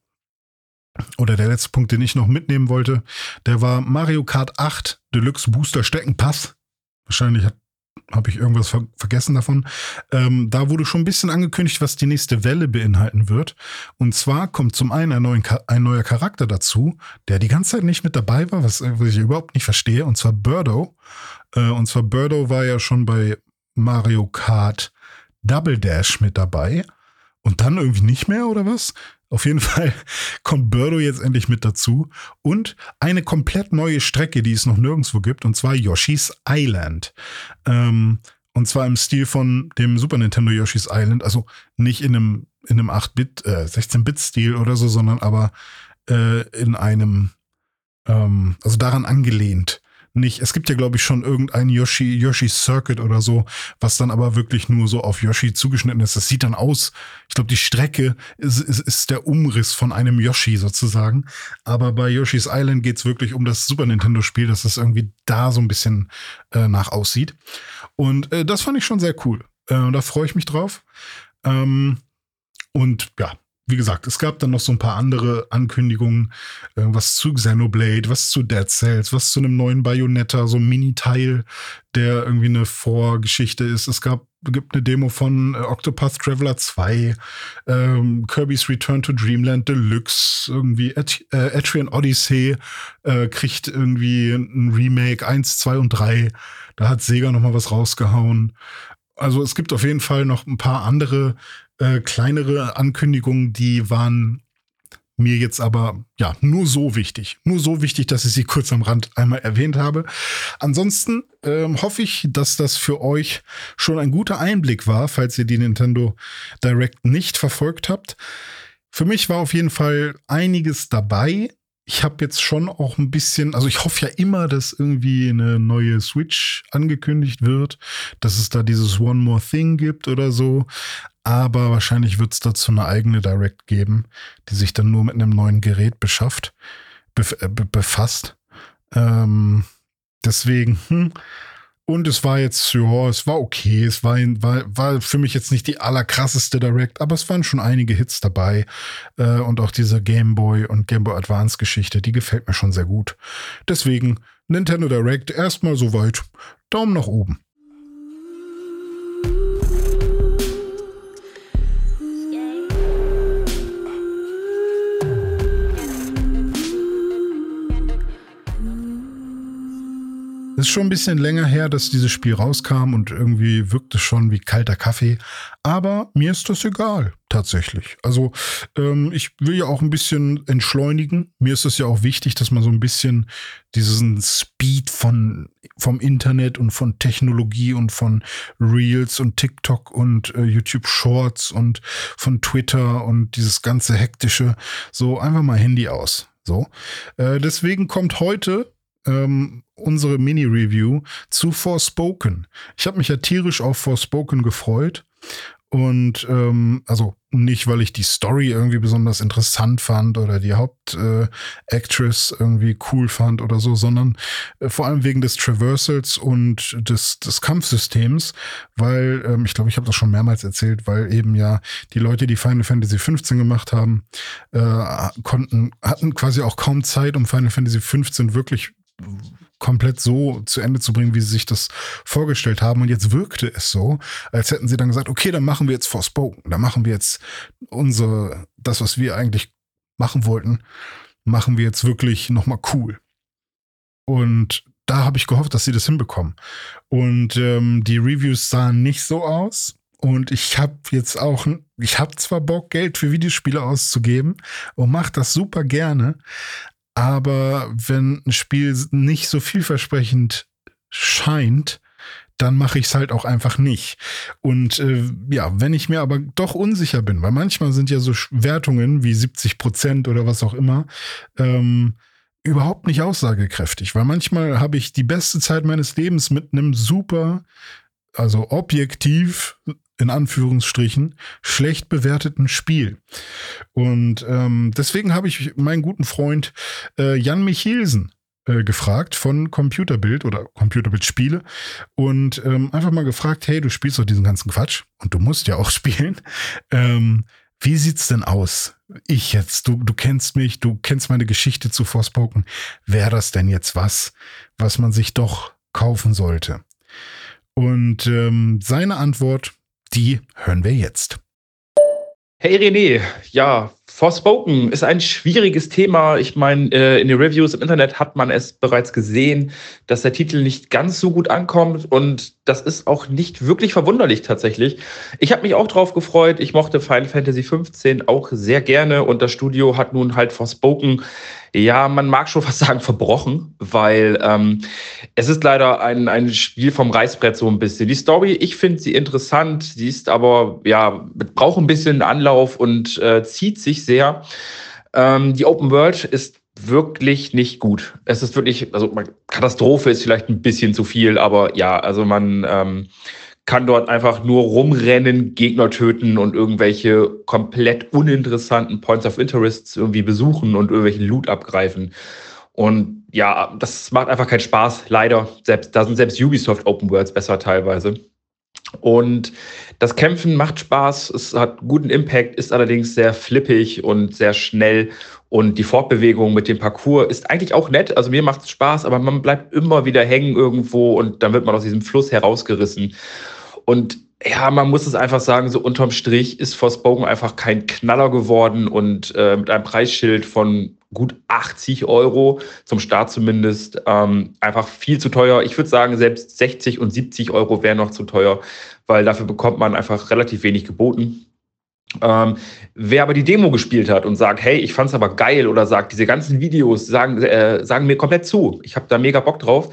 oder der letzte Punkt, den ich noch mitnehmen wollte, der war Mario Kart 8 Deluxe Booster Steckenpass. Wahrscheinlich hat habe ich irgendwas ver vergessen davon. Ähm, da wurde schon ein bisschen angekündigt, was die nächste Welle beinhalten wird. Und zwar kommt zum einen ein, neuen, ein neuer Charakter dazu, der die ganze Zeit nicht mit dabei war, was, was ich überhaupt nicht verstehe, und zwar Birdo. Äh, und zwar Birdo war ja schon bei Mario Kart Double Dash mit dabei. Und dann irgendwie nicht mehr, oder was? Auf jeden Fall kommt Birdo jetzt endlich mit dazu. Und eine komplett neue Strecke, die es noch nirgendwo gibt, und zwar Yoshi's Island. Ähm, und zwar im Stil von dem Super Nintendo Yoshi's Island, also nicht in einem, in einem 8-Bit, äh, 16-Bit-Stil oder so, sondern aber äh, in einem, ähm, also daran angelehnt nicht. Es gibt ja, glaube ich, schon irgendein Yoshi, Yoshi Circuit oder so, was dann aber wirklich nur so auf Yoshi zugeschnitten ist. Das sieht dann aus. Ich glaube, die Strecke ist, ist, ist der Umriss von einem Yoshi sozusagen. Aber bei Yoshi's Island geht's wirklich um das Super Nintendo-Spiel, dass es irgendwie da so ein bisschen äh, nach aussieht. Und äh, das fand ich schon sehr cool. Äh, da freue ich mich drauf. Ähm, und ja, wie gesagt, es gab dann noch so ein paar andere Ankündigungen, äh, was zu Xenoblade, was zu Dead Cells, was zu einem neuen Bayonetta, so ein Mini-Teil, der irgendwie eine Vorgeschichte ist. Es gab gibt eine Demo von äh, Octopath Traveler 2, ähm, Kirby's Return to Dreamland Deluxe, irgendwie At äh, Atrian Odyssey äh, kriegt irgendwie ein Remake 1, 2 und 3. Da hat Sega noch mal was rausgehauen. Also es gibt auf jeden Fall noch ein paar andere äh, kleinere Ankündigungen, die waren mir jetzt aber ja nur so wichtig. Nur so wichtig, dass ich sie kurz am Rand einmal erwähnt habe. Ansonsten ähm, hoffe ich, dass das für euch schon ein guter Einblick war, falls ihr die Nintendo Direct nicht verfolgt habt. Für mich war auf jeden Fall einiges dabei ich habe jetzt schon auch ein bisschen, also ich hoffe ja immer, dass irgendwie eine neue Switch angekündigt wird, dass es da dieses One More Thing gibt oder so. Aber wahrscheinlich wird es dazu eine eigene Direct geben, die sich dann nur mit einem neuen Gerät beschafft, bef äh, befasst. Ähm, deswegen, hm, und es war jetzt, ja, es war okay. Es war, war, war für mich jetzt nicht die allerkrasseste Direct, aber es waren schon einige Hits dabei. Äh, und auch diese Game Boy und Game Boy Advance Geschichte, die gefällt mir schon sehr gut. Deswegen Nintendo Direct erstmal soweit. Daumen nach oben. Ist schon ein bisschen länger her, dass dieses Spiel rauskam und irgendwie wirkt es schon wie kalter Kaffee. Aber mir ist das egal, tatsächlich. Also ähm, ich will ja auch ein bisschen entschleunigen. Mir ist es ja auch wichtig, dass man so ein bisschen diesen Speed von, vom Internet und von Technologie und von Reels und TikTok und äh, YouTube Shorts und von Twitter und dieses ganze hektische, so einfach mal Handy aus. So. Äh, deswegen kommt heute ähm, unsere Mini-Review zu Forspoken. Ich habe mich ja tierisch auf Forspoken gefreut. Und ähm, also nicht, weil ich die Story irgendwie besonders interessant fand oder die Hauptactress äh, irgendwie cool fand oder so, sondern äh, vor allem wegen des Traversals und des, des Kampfsystems, weil ähm, ich glaube, ich habe das schon mehrmals erzählt, weil eben ja die Leute, die Final Fantasy 15 gemacht haben, äh, konnten hatten quasi auch kaum Zeit, um Final Fantasy 15 wirklich komplett so zu Ende zu bringen, wie sie sich das vorgestellt haben. Und jetzt wirkte es so, als hätten sie dann gesagt, okay, dann machen wir jetzt Forspoken, dann machen wir jetzt unsere, das, was wir eigentlich machen wollten, machen wir jetzt wirklich nochmal cool. Und da habe ich gehofft, dass sie das hinbekommen. Und ähm, die Reviews sahen nicht so aus. Und ich habe jetzt auch, ich habe zwar Bock, Geld für Videospiele auszugeben und mache das super gerne, aber wenn ein Spiel nicht so vielversprechend scheint, dann mache ich es halt auch einfach nicht. Und äh, ja, wenn ich mir aber doch unsicher bin, weil manchmal sind ja so Wertungen wie 70 Prozent oder was auch immer, ähm, überhaupt nicht aussagekräftig, weil manchmal habe ich die beste Zeit meines Lebens mit einem super, also objektiv in Anführungsstrichen schlecht bewerteten Spiel. Und ähm, deswegen habe ich meinen guten Freund äh, Jan Michelsen äh, gefragt von Computerbild oder Computerbild Spiele und ähm, einfach mal gefragt, hey, du spielst doch diesen ganzen Quatsch und du musst ja auch spielen. Ähm, wie sieht's denn aus? Ich jetzt, du, du kennst mich, du kennst meine Geschichte zu Forspoken. Wäre das denn jetzt was, was man sich doch kaufen sollte? Und ähm, seine Antwort die hören wir jetzt. Hey René, ja, Forspoken ist ein schwieriges Thema. Ich meine, äh, in den Reviews im Internet hat man es bereits gesehen, dass der Titel nicht ganz so gut ankommt und das ist auch nicht wirklich verwunderlich tatsächlich. Ich habe mich auch drauf gefreut. Ich mochte Final Fantasy 15 auch sehr gerne und das Studio hat nun halt Forspoken ja, man mag schon fast sagen, verbrochen, weil ähm, es ist leider ein, ein Spiel vom Reißbrett so ein bisschen. Die Story, ich finde sie interessant, sie ist aber, ja, braucht ein bisschen Anlauf und äh, zieht sich sehr. Ähm, die Open World ist wirklich nicht gut. Es ist wirklich, also Katastrophe ist vielleicht ein bisschen zu viel, aber ja, also man ähm, kann dort einfach nur rumrennen, Gegner töten und irgendwelche komplett uninteressanten Points of Interest irgendwie besuchen und irgendwelchen Loot abgreifen. Und ja, das macht einfach keinen Spaß, leider. Selbst, da sind selbst Ubisoft Open Worlds besser teilweise. Und das Kämpfen macht Spaß, es hat guten Impact, ist allerdings sehr flippig und sehr schnell. Und die Fortbewegung mit dem Parcours ist eigentlich auch nett. Also mir macht es Spaß, aber man bleibt immer wieder hängen irgendwo und dann wird man aus diesem Fluss herausgerissen. Und ja, man muss es einfach sagen, so unterm Strich ist Forspoken einfach kein Knaller geworden und äh, mit einem Preisschild von gut 80 Euro, zum Start zumindest, ähm, einfach viel zu teuer. Ich würde sagen, selbst 60 und 70 Euro wären noch zu teuer, weil dafür bekommt man einfach relativ wenig geboten. Ähm, wer aber die Demo gespielt hat und sagt, hey, ich fand es aber geil oder sagt, diese ganzen Videos sagen, äh, sagen mir komplett zu, ich habe da mega Bock drauf,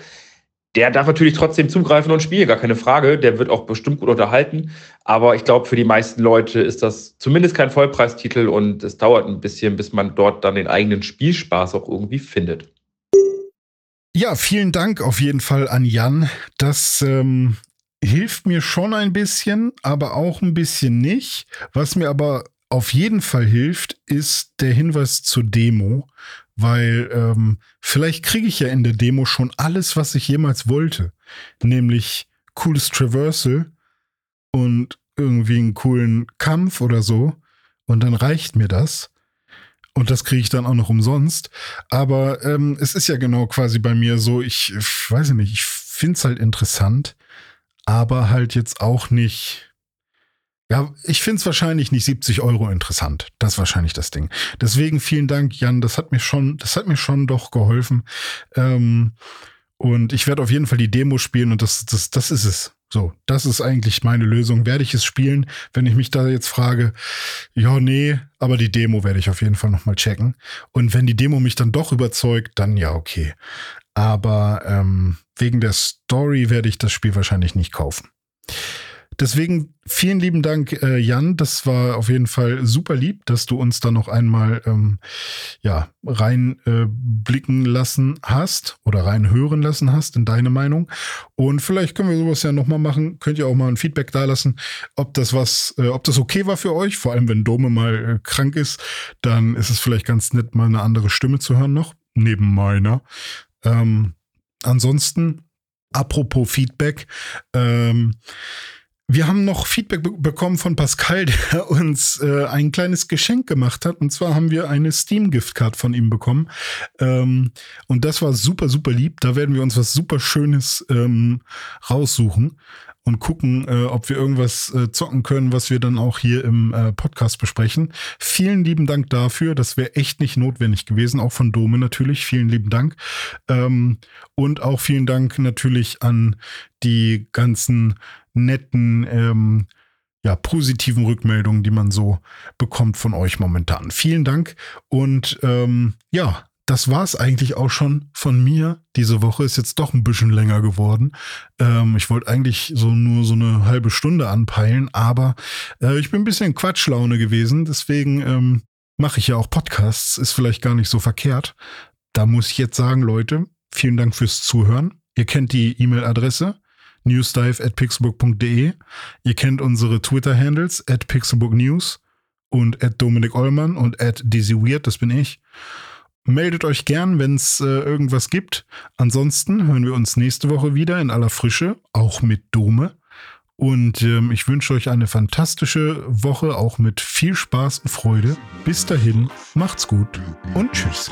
der darf natürlich trotzdem zugreifen und spielen, gar keine Frage. Der wird auch bestimmt gut unterhalten. Aber ich glaube, für die meisten Leute ist das zumindest kein Vollpreistitel und es dauert ein bisschen, bis man dort dann den eigenen Spielspaß auch irgendwie findet. Ja, vielen Dank auf jeden Fall an Jan. Das ähm, hilft mir schon ein bisschen, aber auch ein bisschen nicht. Was mir aber auf jeden Fall hilft, ist der Hinweis zur Demo, weil ähm, vielleicht kriege ich ja in der Demo schon alles, was ich jemals wollte, nämlich cooles Traversal und irgendwie einen coolen Kampf oder so und dann reicht mir das. Und das kriege ich dann auch noch umsonst. Aber ähm, es ist ja genau quasi bei mir so, ich, ich weiß nicht, ich finde es halt interessant, aber halt jetzt auch nicht ja, ich finde es wahrscheinlich nicht 70 Euro interessant. Das ist wahrscheinlich das Ding. Deswegen vielen Dank, Jan. Das hat mir schon, das hat mir schon doch geholfen. Ähm, und ich werde auf jeden Fall die Demo spielen und das, das, das ist es. So, das ist eigentlich meine Lösung. Werde ich es spielen, wenn ich mich da jetzt frage, ja, nee, aber die Demo werde ich auf jeden Fall nochmal checken. Und wenn die Demo mich dann doch überzeugt, dann ja, okay. Aber ähm, wegen der Story werde ich das Spiel wahrscheinlich nicht kaufen. Deswegen vielen lieben Dank, äh, Jan. Das war auf jeden Fall super lieb, dass du uns da noch einmal ähm, ja, reinblicken äh, lassen hast oder reinhören lassen hast in deine Meinung. Und vielleicht können wir sowas ja nochmal machen. Könnt ihr auch mal ein Feedback da lassen, ob das was, äh, ob das okay war für euch. Vor allem, wenn Dome mal äh, krank ist, dann ist es vielleicht ganz nett, mal eine andere Stimme zu hören noch, neben meiner. Ähm, ansonsten, apropos Feedback, ähm, wir haben noch Feedback be bekommen von Pascal, der uns äh, ein kleines Geschenk gemacht hat. Und zwar haben wir eine Steam-Giftcard von ihm bekommen. Ähm, und das war super, super lieb. Da werden wir uns was super Schönes ähm, raussuchen und gucken, äh, ob wir irgendwas äh, zocken können, was wir dann auch hier im äh, Podcast besprechen. Vielen lieben Dank dafür. Das wäre echt nicht notwendig gewesen. Auch von Dome natürlich. Vielen lieben Dank. Ähm, und auch vielen Dank natürlich an die ganzen netten, ähm, ja, positiven Rückmeldungen, die man so bekommt von euch momentan. Vielen Dank und ähm, ja, das war es eigentlich auch schon von mir. Diese Woche ist jetzt doch ein bisschen länger geworden. Ähm, ich wollte eigentlich so nur so eine halbe Stunde anpeilen, aber äh, ich bin ein bisschen Quatschlaune gewesen. Deswegen ähm, mache ich ja auch Podcasts. Ist vielleicht gar nicht so verkehrt. Da muss ich jetzt sagen, Leute, vielen Dank fürs Zuhören. Ihr kennt die E-Mail-Adresse newsdive at pixelbook.de. Ihr kennt unsere Twitter-Handles at pixelbooknews und at Dominik Ollmann und at dizzyweird, das bin ich. Meldet euch gern, wenn es äh, irgendwas gibt. Ansonsten hören wir uns nächste Woche wieder in aller Frische, auch mit Dome. Und ähm, ich wünsche euch eine fantastische Woche, auch mit viel Spaß und Freude. Bis dahin, macht's gut und tschüss.